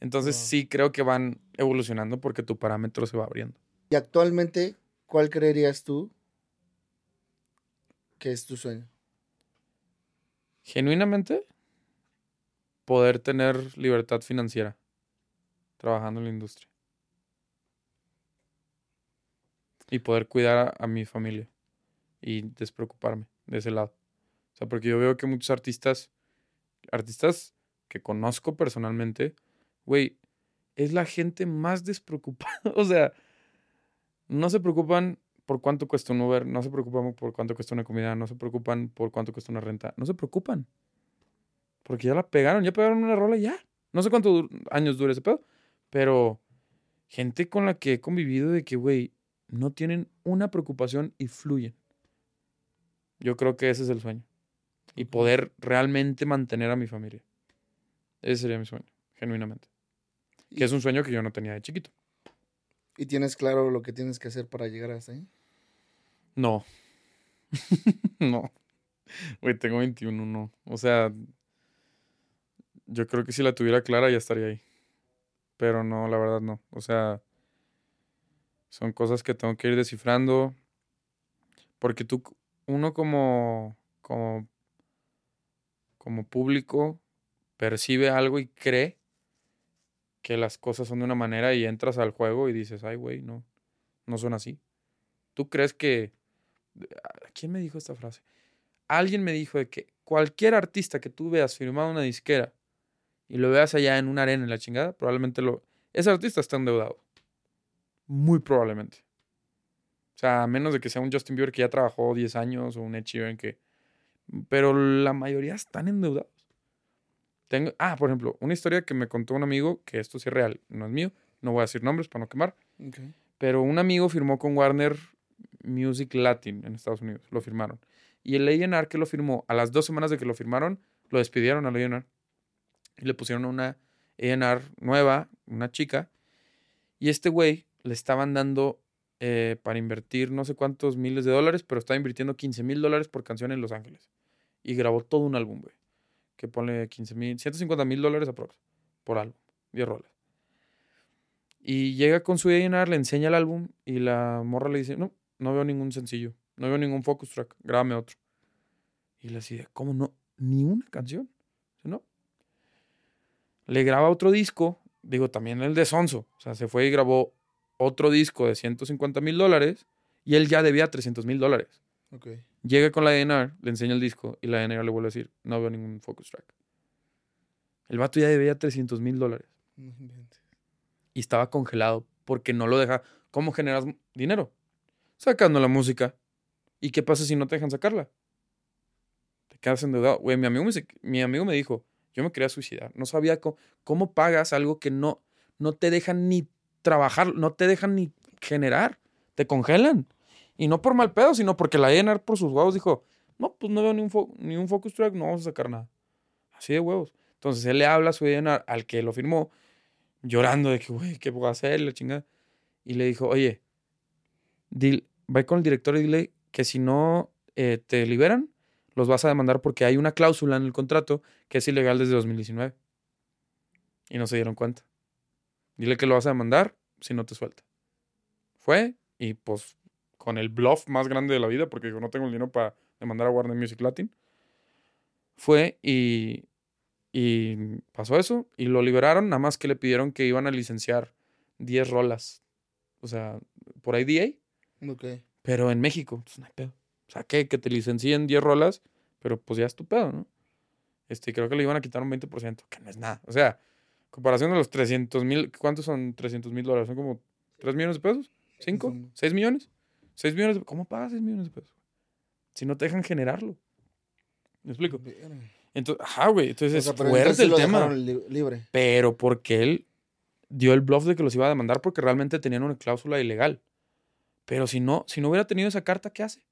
entonces sí creo que van evolucionando porque tu parámetro se va abriendo. Y actualmente, ¿cuál creerías tú que es tu sueño? Genuinamente, poder tener libertad financiera trabajando en la industria. Y poder cuidar a, mi familia y despreocuparme de ese lado. O sea, porque yo veo que muchos artistas, artistas que conozco personalmente, güey, es la gente más despreocupada. o sea, no se preocupan por cuánto cuesta un Uber, no se preocupan por cuánto cuesta una comida, no se preocupan por cuánto cuesta una renta, no se preocupan. Porque ya la pegaron, ya pegaron una rola y ya. No sé cuántos años dure ese pedo, pero gente con la que he convivido de que, güey, no tienen una preocupación y fluyen. Yo creo que ese es el sueño. Y poder realmente mantener a mi familia. Ese sería mi sueño, genuinamente. Que es un sueño que yo no tenía de chiquito. ¿Y tienes claro lo que tienes que hacer para llegar hasta ahí? No. no. Güey, tengo 21, no. O sea, yo creo que si la tuviera clara ya estaría ahí. Pero no, la verdad no. O sea, son cosas que tengo que ir descifrando. Porque tú, uno como, como, como público, percibe algo y cree que las cosas son de una manera y entras al juego y dices, ay, güey, no, no son así. ¿Tú crees que... ¿Quién me dijo esta frase? Alguien me dijo de que cualquier artista que tú veas firmado una disquera y lo veas allá en una arena en la chingada, probablemente lo... Ese artista está endeudado. Muy probablemente. O sea, a menos de que sea un Justin Bieber que ya trabajó 10 años o un Ed Sheeran que... Pero la mayoría están endeudados. Tengo... Ah, por ejemplo, una historia que me contó un amigo, que esto sí es real, no es mío, no voy a decir nombres para no quemar. Pero un amigo firmó con Warner Music Latin en Estados Unidos, lo firmaron. Y el A&R que lo firmó, a las dos semanas de que lo firmaron, lo despidieron al A&R y le pusieron una ENR nueva, una chica, y este güey le estaban dando eh, para invertir no sé cuántos miles de dólares, pero estaba invirtiendo 15 mil dólares por canción en Los Ángeles. Y grabó todo un álbum, güey. Que pone 15 mil, 150 mil dólares aprox por álbum, 10 rolas. Y llega con su ENR, le enseña el álbum y la morra le dice, no, no veo ningún sencillo, no veo ningún focus track, grábame otro. Y le decía, ¿cómo no? ¿Ni una canción? Le graba otro disco, digo, también el de Sonso, o sea, se fue y grabó otro disco de 150 mil dólares y él ya debía 300 mil dólares. Llega con la DNR, le enseña el disco y la DNR le vuelve a decir, no veo ningún focus track. El vato ya debía 300 mil dólares. y estaba congelado porque no lo deja. ¿Cómo generas dinero? Sacando la música. ¿Y qué pasa si no te dejan sacarla? Te quedas endeudado. Güey, mi amigo mi amigo me dijo, yo me quería suicidar. No sabía cómo, pagas algo que no, no te dejan ni trabajar, no te dejan ni generar. Te congelan. Y no por mal pedo, sino porque la ENAR por sus huevos dijo, no, pues no veo ni un, ni un focus track, no vamos a sacar nada. Así de huevos. Entonces él le habla a su ENAR, al que lo firmó, llorando de que, güey, ¿qué puedo hacer? La chingada. Y le dijo, oye, dile, va con el director y dile que si no eh, te liberan, los vas a demandar porque hay una cláusula en el contrato que es ilegal desde 2019. Y no se dieron cuenta. Dile que lo vas a demandar si no te suelta. Fue y pues con el bluff más grande de la vida, porque no tengo el dinero para demandar a Warner Music Latin, fue y, y pasó eso y lo liberaron, nada más que le pidieron que iban a licenciar 10 rolas. O sea, por IDA. Ok. Pero en México, pues no hay pedo. O sea, que, que te licencien 10 rolas, pero pues ya es tu pedo, ¿no? Este, creo que le iban a quitar un 20%, que no es nada. O sea, Comparación de los 300 mil, ¿cuántos son 300 mil dólares? ¿Son como 3 millones de pesos? ¿5? ¿6 millones? ¿6 millones? De, ¿Cómo pagas 6 millones de pesos? Si no te dejan generarlo. ¿Me explico? Entonces, ajá, güey. Entonces es fuerte el tema. libre. Pero porque él dio el bluff de que los iba a demandar porque realmente tenían una cláusula ilegal. Pero si no, si no hubiera tenido esa carta, ¿qué hace?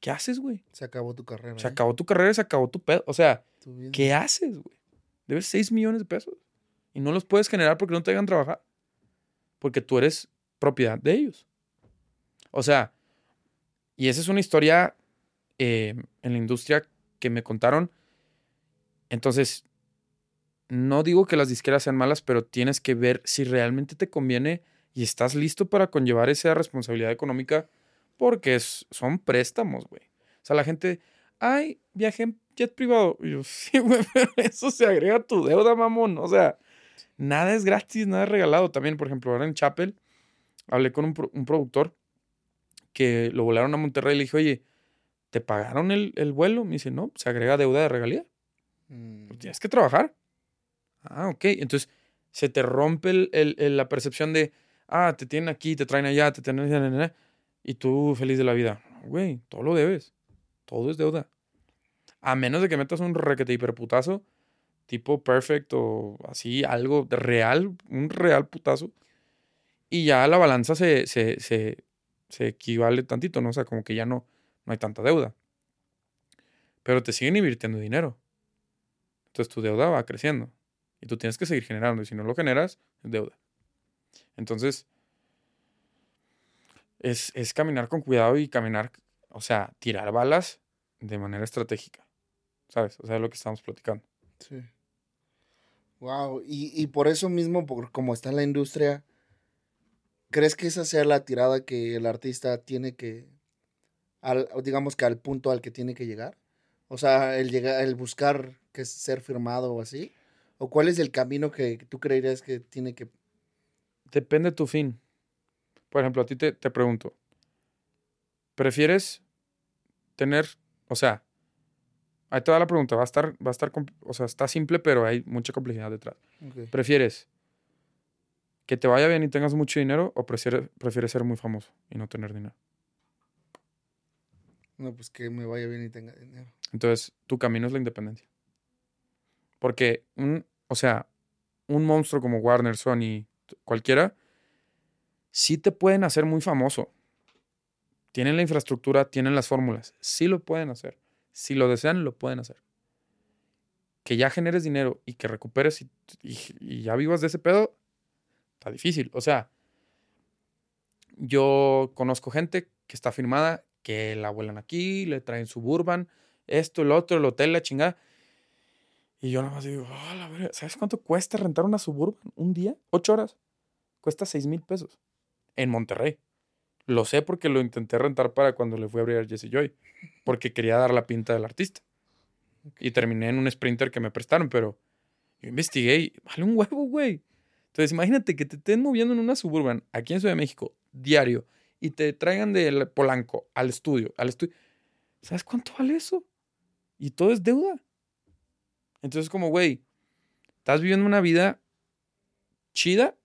¿Qué haces, güey? Se acabó tu carrera. Se ¿eh? acabó tu carrera, se acabó tu pedo. O sea, ¿qué haces, güey? Debes 6 millones de pesos. Y no los puedes generar porque no te dejan trabajar. Porque tú eres propiedad de ellos. O sea, y esa es una historia eh, en la industria que me contaron. Entonces, no digo que las disqueras sean malas, pero tienes que ver si realmente te conviene y estás listo para conllevar esa responsabilidad económica porque son préstamos, güey. O sea, la gente, ay, viajé en jet privado. Y yo, sí, güey, pero eso se agrega a tu deuda, mamón. O sea, nada es gratis, nada es regalado. También, por ejemplo, ahora en Chapel, hablé con un, productor que lo volaron a Monterrey y le dije, oye, ¿te pagaron el, vuelo? Me dice, no, se agrega deuda de regalía. Mm. Pues tienes que trabajar. Ah, ok. Entonces, se te rompe la percepción de, ah, te tienen aquí, te traen allá, te tienen allá, y tú feliz de la vida. Güey, todo lo debes. Todo es deuda. A menos de que metas un requete hiperputazo, tipo perfect o así, algo real, un real putazo. Y ya la balanza se, se, se, se equivale tantito, ¿no? O sea, como que ya no, no hay tanta deuda. Pero te siguen invirtiendo dinero. Entonces tu deuda va creciendo. Y tú tienes que seguir generando. Y si no lo generas, es deuda. Entonces, es, es caminar con cuidado y caminar, o sea, tirar balas de manera estratégica. ¿Sabes? O sea, es lo que estamos platicando. Sí. Wow. Y, y por eso mismo, por como está la industria, ¿crees que esa sea la tirada que el artista tiene que, al, digamos que al punto al que tiene que llegar? O sea, el, llegar, el buscar que ser firmado o así. ¿O cuál es el camino que tú creerías que tiene que... Depende de tu fin. Por ejemplo, a ti te, te pregunto, ¿prefieres tener, o sea, ahí te va la pregunta, va a estar, va a estar, o sea, está simple, pero hay mucha complejidad detrás. ¿Prefieres que te vaya bien y tengas mucho dinero o prefieres, prefieres ser muy famoso y no tener dinero? No, pues que me vaya bien y tenga dinero. Entonces, tu camino es la independencia. Porque, un, o sea, un monstruo como Warner, Sony, cualquiera, sí te pueden hacer muy famoso. Tienen la infraestructura, tienen las fórmulas. Sí lo pueden hacer. Si lo desean, lo pueden hacer. Que ya generes dinero y que recuperes y, ya vivas de ese pedo, está difícil. O sea, yo conozco gente que está firmada, que la vuelan aquí, le traen suburban, esto, el otro, el hotel, la chingada. Y yo nada más digo, oh, la ¿sabes cuánto cuesta rentar una suburban un día? Ocho horas. Cuesta seis mil pesos en Monterrey. Lo sé porque lo intenté rentar para cuando le fui a abrir a Jesse Joy, porque quería dar la pinta del artista. Y terminé en un sprinter que me prestaron, pero yo investigué y vale un huevo, güey. Entonces imagínate que te estén moviendo en una suburban aquí en Ciudad de México, diario, y te traigan de Polanco al estudio, al estudio. ¿Sabes cuánto vale eso? Y todo es deuda. Entonces como, güey, estás viviendo una vida chida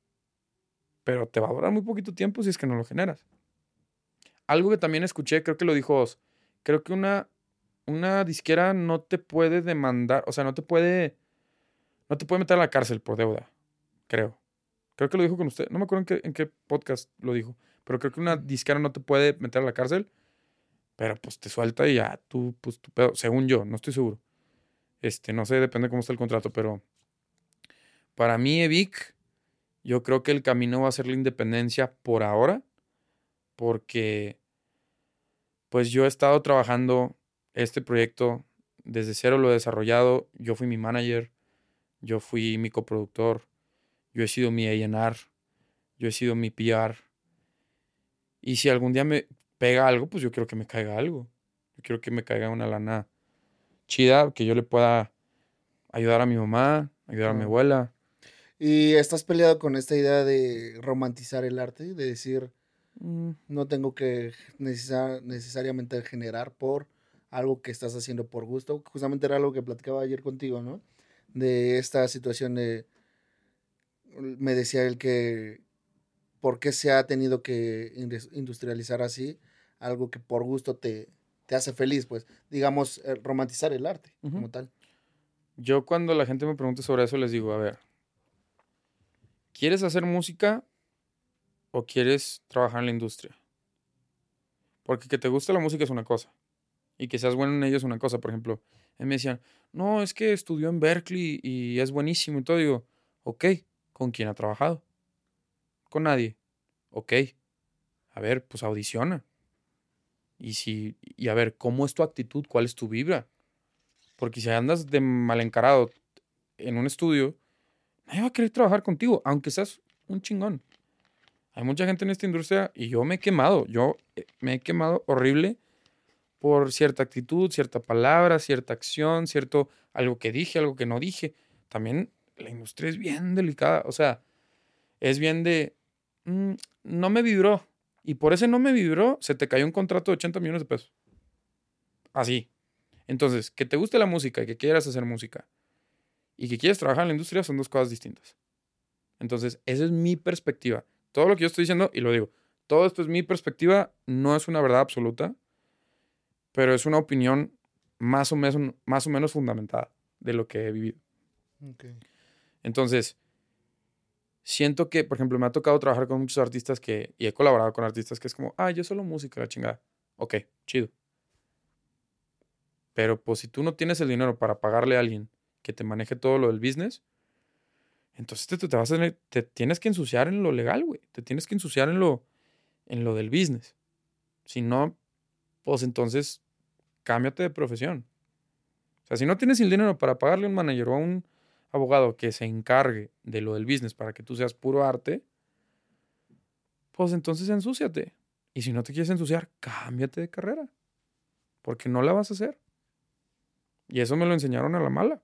pero te va a durar muy poquito tiempo si es que no lo generas. Algo que también escuché, creo que lo dijo Oz, creo que una, una disquera no te puede demandar, o sea, no te puede, no te puede meter a la cárcel por deuda, creo. Creo que lo dijo con usted, no me acuerdo en qué, en qué podcast lo dijo, pero creo que una disquera no te puede meter a la cárcel, pero pues te suelta y ya tú, pues tu pedo, según yo, no estoy seguro. Este, no sé, depende cómo está el contrato, pero para mí Evic yo creo que el camino va a ser la independencia por ahora, porque pues yo he estado trabajando este proyecto desde cero, lo he desarrollado, yo fui mi manager, yo fui mi coproductor, yo he sido mi A&R, yo he sido mi PR. Y si algún día me pega algo, pues yo quiero que me caiga algo. Yo quiero que me caiga una lana chida, que yo le pueda ayudar a mi mamá, ayudar a mi abuela, y estás peleado con esta idea de romantizar el arte, de decir, mm. no tengo que necesariamente generar por algo que estás haciendo por gusto. Justamente era algo que platicaba ayer contigo, ¿no? de esta situación de, me decía él que, ¿por qué se ha tenido que industrializar así? Algo que por gusto te, te hace feliz, pues, digamos, eh, romantizar el arte como tal. Yo cuando la gente me pregunta sobre eso les digo, a ver, ¿quieres hacer música o quieres trabajar en la industria? Porque que te guste la música es una cosa y que seas bueno en ello es una cosa. Por ejemplo, me decían, no, es que estudió en Berkeley y es buenísimo y todo. Digo, ok, ¿con quién ha trabajado? Con nadie. Ok, a ver, pues audiciona. Y si, y a ver, ¿cómo es tu actitud? ¿Cuál es tu vibra? Porque si andas de mal encarado en un estudio, nadie va a querer trabajar contigo, aunque seas un chingón. Hay mucha gente en esta industria y yo me he quemado. Yo eh, me he quemado horrible por cierta actitud, cierta palabra, cierta acción, cierto algo que dije, algo que no dije. También la industria es bien delicada. O sea, es bien de. Mm, no me vibró. Y por ese no me vibró, se te cayó un contrato de 80 millones de pesos. Así. Entonces, que te guste la música y que quieras hacer música y que quieras trabajar en la industria son dos cosas distintas. Entonces, esa es mi perspectiva. Todo lo que yo estoy diciendo, y lo digo, todo esto es mi perspectiva, no es una verdad absoluta, pero es una opinión más o menos, más o menos fundamentada de lo que he vivido. Entonces, siento que, por ejemplo, me ha tocado trabajar con muchos artistas que, y he colaborado con artistas que es como, ah, yo solo música, la chingada. Ok, chido. Pero pues si tú no tienes el dinero para pagarle a alguien que te maneje todo lo del business, entonces te, te vas te tienes que ensuciar en lo legal, güey. Te tienes que ensuciar en lo, en lo del business. Si no, pues entonces cámbiate de profesión. O sea, si no tienes el dinero para pagarle a un manager o a un abogado que se encargue de lo del business para que tú seas puro arte, pues entonces ensúciate. Y si no te quieres ensuciar, cámbiate de carrera. Porque no la vas a hacer. Y eso me lo enseñaron a la mala.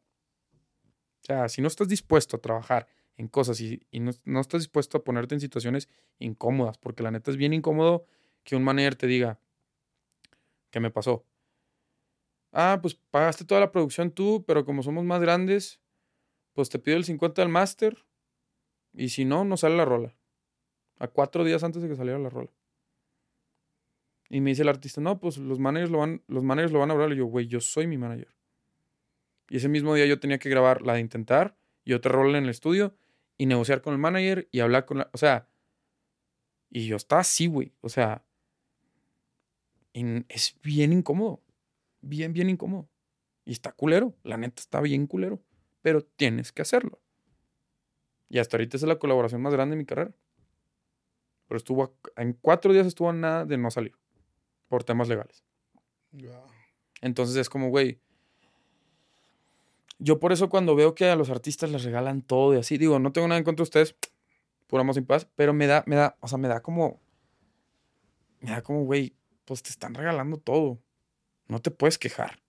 Sea, si no estás dispuesto a trabajar en cosas y, no, estás dispuesto a ponerte en situaciones incómodas, porque la neta es bien incómodo que un manager te diga, ¿qué me pasó? Ah, pues pagaste toda la producción tú, pero como somos más grandes, pues te pido el 50 del máster y si no, no sale la rola. A cuatro días antes de que saliera la rola. Y me dice el artista, no, pues los managers lo van, los managers lo van a hablar. Y yo, güey, yo soy mi manager. Y ese mismo día yo tenía que grabar la de intentar y otra rola en el estudio y negociar con el manager y hablar con la. O sea. Y yo estaba así, güey. O sea. es bien incómodo. Bien, bien incómodo. Y está culero. La neta está bien culero. Pero tienes que hacerlo. Y hasta ahorita es la colaboración más grande de mi carrera. Pero estuvo. En cuatro días estuvo nada de no salir. Por temas legales. Entonces es como, güey yo por eso cuando veo que a los artistas les regalan todo y así, digo, no tengo nada en contra de ustedes, pura sin paz, pero me da, me da, o sea, me da como, me da como, güey, pues te están regalando todo. No te puedes quejar.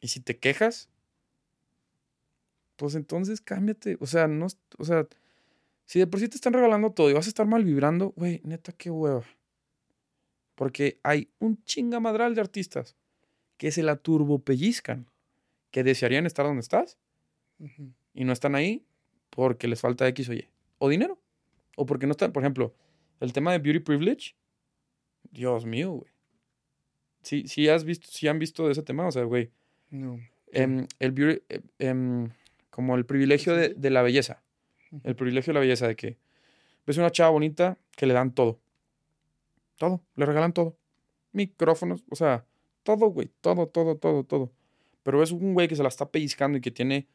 Y si te quejas, pues entonces cámbiate. O sea, no, o sea, si de por sí te están regalando todo y vas a estar mal vibrando, güey, neta, qué hueva. Porque hay un chingamadral de artistas que se la turbopellizcan que desearían estar donde estás y no están ahí porque les falta X o Y. O dinero. O porque no están, por ejemplo, el tema de beauty privilege. Dios mío, güey. Sí, sí, has visto, sí han visto de ese tema, o sea, güey. No. Em, el beauty, em, em, como el privilegio de, de la belleza. El privilegio de la belleza de que ves una chava bonita que le dan todo. Todo, le regalan todo. Micrófonos, o sea, todo, güey, todo, todo, todo, todo. Pero es un güey que se la está pellizcando y que tiene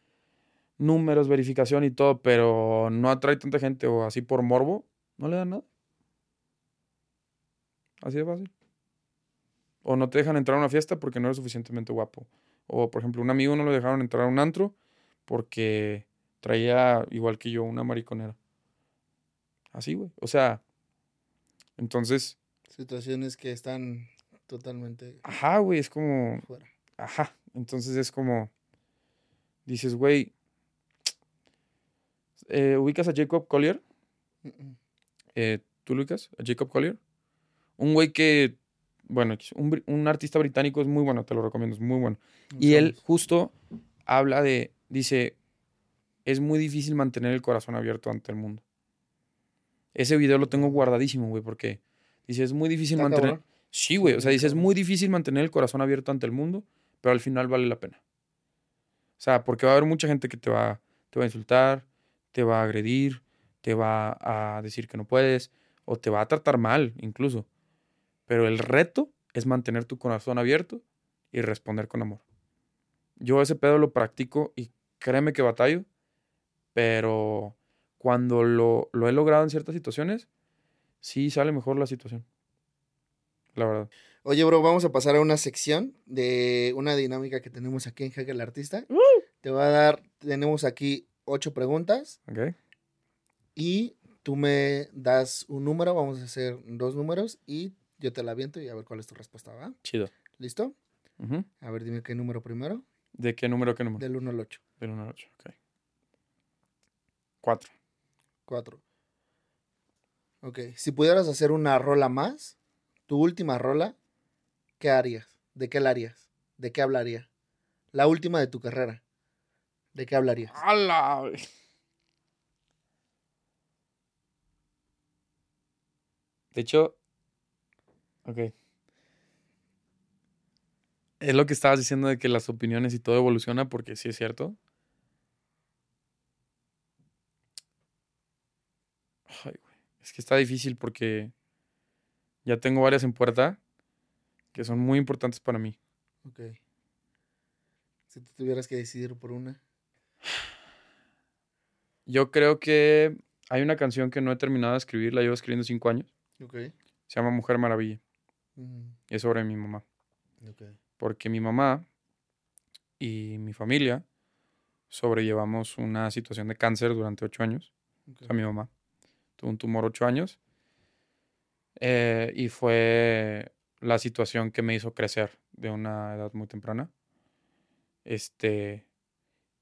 números, verificación y todo, pero no atrae tanta gente o así por morbo, no le dan nada. Así de fácil. O no te dejan entrar a una fiesta porque no eres suficientemente guapo. O, por ejemplo, un amigo no lo dejaron entrar a un antro porque traía, igual que yo, una mariconera. Así, güey. O sea, entonces... Situaciones que están totalmente... Ajá, güey, es como... Ajá. Entonces es como, dices, güey, eh, ¿ubicas a Jacob Collier? Eh, ¿Tú lo ubicas? ¿A Jacob Collier? Un güey que, bueno, un, un, artista británico es muy bueno, te lo recomiendo, es muy bueno. Y él justo habla de, dice, es muy difícil mantener el corazón abierto ante el mundo. Ese video lo tengo guardadísimo, güey, porque dice, es muy difícil mantener... Sí, güey, o sea, dice, es muy difícil mantener el corazón abierto ante el mundo, pero al final vale la pena. O sea, porque va a haber mucha gente que te va, te va a insultar, te va a agredir, te va a decir que no puedes, o te va a tratar mal incluso. Pero el reto es mantener tu corazón abierto y responder con amor. Yo ese pedo lo practico y créeme que batallo, pero cuando lo, lo he logrado en ciertas situaciones, sí sale mejor la situación. La verdad. Oye, bro, vamos a pasar a una sección de una dinámica que tenemos aquí en Hegel Artista. Te voy a dar, tenemos aquí ocho preguntas. Ok. Y tú me das un número, vamos a hacer dos números y yo te la aviento y a ver cuál es tu respuesta, ¿va? Chido. ¿Listo? A ver, dime qué número primero. ¿De qué número, qué número? Del 1 al 8. Del 1 al 8, ok. 4. 4. Ok, si pudieras hacer una rola más, tu última rola, ¿qué harías? ¿De qué la harías? ¿De qué hablaría? La última de tu carrera. ¿De qué hablarías? ¡Hala! De hecho, ok. Es lo que estabas diciendo de que las opiniones y todo evoluciona, porque sí es cierto. Ay, güey. Es que está difícil porque ya tengo varias en puerta que son muy importantes para mí. Ok. Si tú tuvieras que decidir por una. Yo creo que hay una canción que no he terminado de escribir, la llevo escribiendo cinco años. Ok. Se llama Mujer Maravilla. Mm. Es sobre mi mamá. Okay. Porque mi mamá y mi familia sobrellevamos una situación de cáncer durante ocho años. O sea, mi mamá tuvo un tumor ocho años. Eh, y fue la situación que me hizo crecer de una edad muy temprana. Este.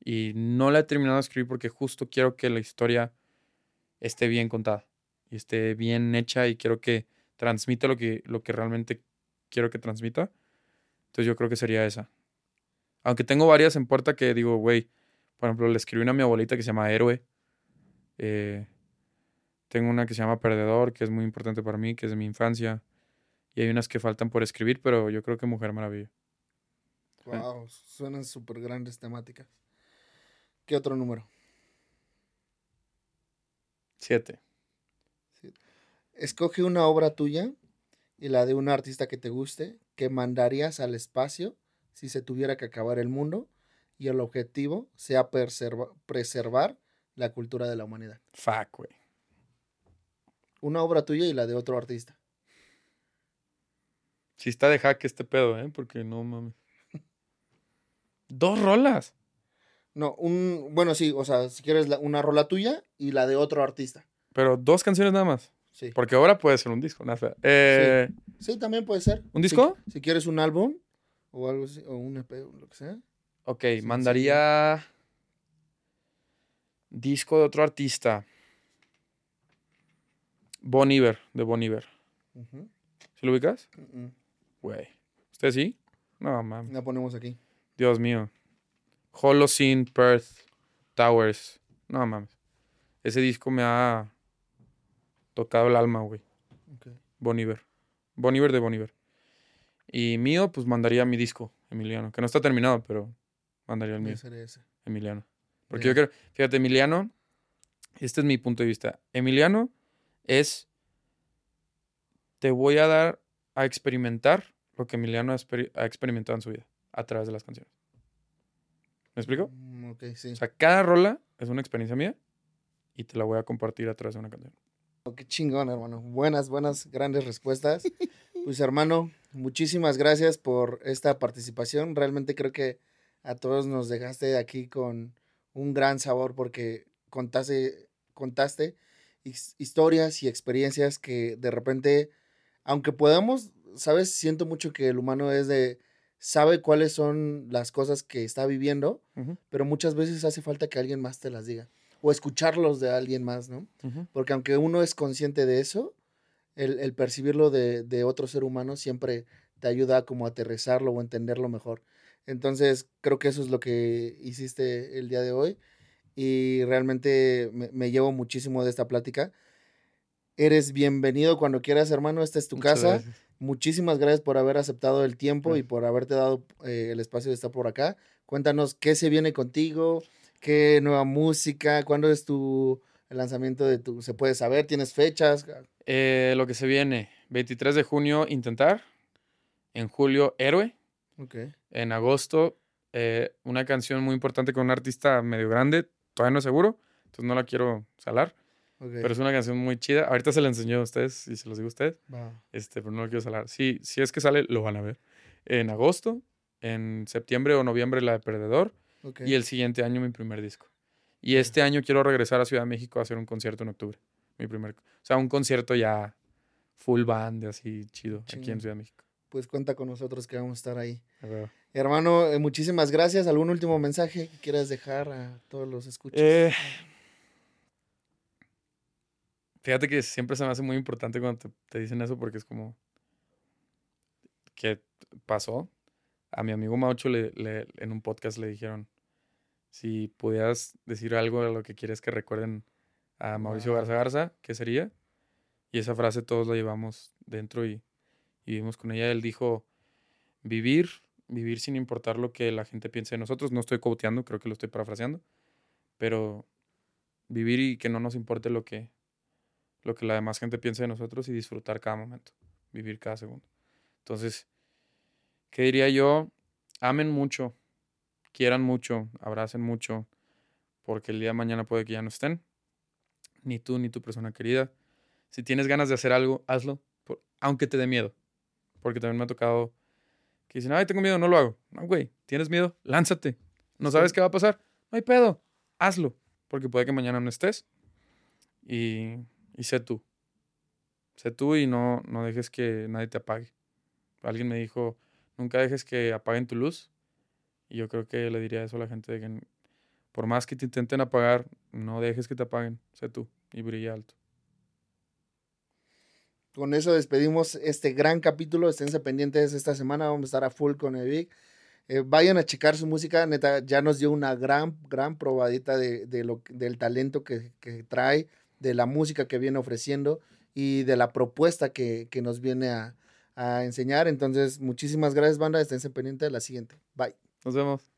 Y no la he terminado de escribir porque justo quiero que la historia esté bien contada y esté bien hecha y quiero que transmita lo que, lo que realmente quiero que transmita. Entonces yo creo que sería esa. Aunque tengo varias en puerta que digo, güey, por ejemplo, le escribí una a mi abuelita que se llama Héroe. Eh, tengo una que se llama Perdedor, que es muy importante para mí, que es de mi infancia. Y hay unas que faltan por escribir, pero yo creo que Mujer Maravilla. Wow, suenan súper grandes temáticas. ¿Qué otro número? Siete. Escoge una obra tuya y la de un artista que te guste, que mandarías al espacio si se tuviera que acabar el mundo y el objetivo sea preservar la cultura de la humanidad. Fuck, güey una obra tuya y la de otro artista. Si está de hack este pedo, ¿eh? Porque no mames. Dos rolas. No, un. Bueno, sí, o sea, si quieres una rola tuya y la de otro artista. Pero dos canciones nada más. Sí. Porque ahora puede ser un disco, nada. Eh, sí. también puede ser. ¿Un disco? Si, quieres un álbum o algo así, o un EP, o lo que sea. Ok, mandaría. Disco de otro artista. Bon Iver, de Bon Iver. ¿Sí lo ubicas? Güey. ¿Usted sí? No, mames. La ponemos aquí. Dios mío. Holocene, Perth, Towers. No, mames. Ese disco me ha tocado el alma, güey. Okay. Bon Iver. Bon Iver de Bon Iver. Y mío, pues mandaría mi disco, Emiliano. Que no está terminado, pero mandaría el mío. Ese. Emiliano. Porque yo creo, fíjate, Emiliano, este es mi punto de vista. Emiliano es, te voy a dar a experimentar lo que Emiliano ha, experimentado en su vida a través de las canciones. ¿Me explico? Mm, ok, sí. O sea, cada rola es una experiencia mía y te la voy a compartir a través de una canción. Oh, qué chingón, hermano. Buenas, buenas, grandes respuestas. pues, hermano, muchísimas gracias por esta participación. Realmente creo que a todos nos dejaste aquí con un gran sabor porque contaste, contaste historias y experiencias que de repente, aunque podamos, sabes, siento mucho que el humano es de, sabe cuáles son las cosas que está viviendo, pero muchas veces hace falta que alguien más te las diga o escucharlos de alguien más, ¿no? Porque aunque uno es consciente de eso, el, percibirlo de, otro ser humano siempre te ayuda como a aterrizarlo o entenderlo mejor. Entonces, creo que eso es lo que hiciste el día de hoy y realmente me, llevo muchísimo de esta plática. Eres bienvenido cuando quieras, hermano. Esta es tu casa. Muchísimas gracias por haber aceptado el tiempo y por haberte dado eh, el espacio de estar por acá. Cuéntanos qué se viene contigo, qué nueva música, cuándo es tu lanzamiento de tu... ¿Se puede saber? ¿Tienes fechas? Eh, lo que se viene, 23 de junio, Intentar. En julio, Héroe. En agosto, eh, una canción muy importante con un artista medio grande, todavía no es seguro, entonces no la quiero salar. Pero es una canción muy chida. Ahorita se la enseñó a ustedes y se los digo a ustedes. Este, pero no la quiero salar. Sí, si es que sale, lo van a ver. En agosto, en septiembre o noviembre la de Perdedor. Y el siguiente año mi primer disco. Y este año quiero regresar a Ciudad de México a hacer un concierto en octubre. Mi primer, o sea, un concierto ya full band, así chido, aquí en Ciudad de México. Pues cuenta con nosotros que vamos a estar ahí. Hermano, eh, muchísimas gracias. ¿Algún último mensaje que quieras dejar a todos los escuchas? Eh, fíjate que siempre se me hace muy importante cuando te, dicen eso porque es como ¿qué pasó. A mi amigo Maucho le, en un podcast le dijeron, si pudieras decir algo de lo que quieres que recuerden a Mauricio Garza Garza, ¿qué sería? Y esa frase todos la llevamos dentro y, y vivimos con ella. Él dijo, vivir, vivir sin importar lo que la gente piense de nosotros. No estoy coteando, creo que lo estoy parafraseando, pero vivir y que no nos importe lo que, lo que la demás gente piense de nosotros y disfrutar cada momento, vivir cada segundo. Entonces, ¿qué diría yo? Amen mucho, quieran mucho, abracen mucho, porque el día de mañana puede que ya no estén, ni tú ni tu persona querida. Si tienes ganas de hacer algo, hazlo, aunque te dé miedo, porque también me ha tocado que dicen, ay, tengo miedo, no lo hago. No, güey, tienes miedo, lánzate. No sabes qué va a pasar, no hay pedo, hazlo, porque puede que mañana no estés. Y, y sé tú. Sé tú y no, no dejes que nadie te apague. Alguien me dijo, nunca dejes que apaguen tu luz y yo creo que le diría eso a la gente de que por más que te intenten apagar, no dejes que te apaguen, sé tú y brilla alto. Con eso despedimos este gran capítulo. Esténse pendientes esta semana. Vamos a estar a full con Evic. Eh, vayan a checar su música. Neta, ya nos dio una gran, gran probadita de, lo, del talento que, trae, de la música que viene ofreciendo y de la propuesta que, nos viene a, a enseñar. Entonces, muchísimas gracias, banda. Esténse pendientes de la siguiente. Bye. Nos vemos.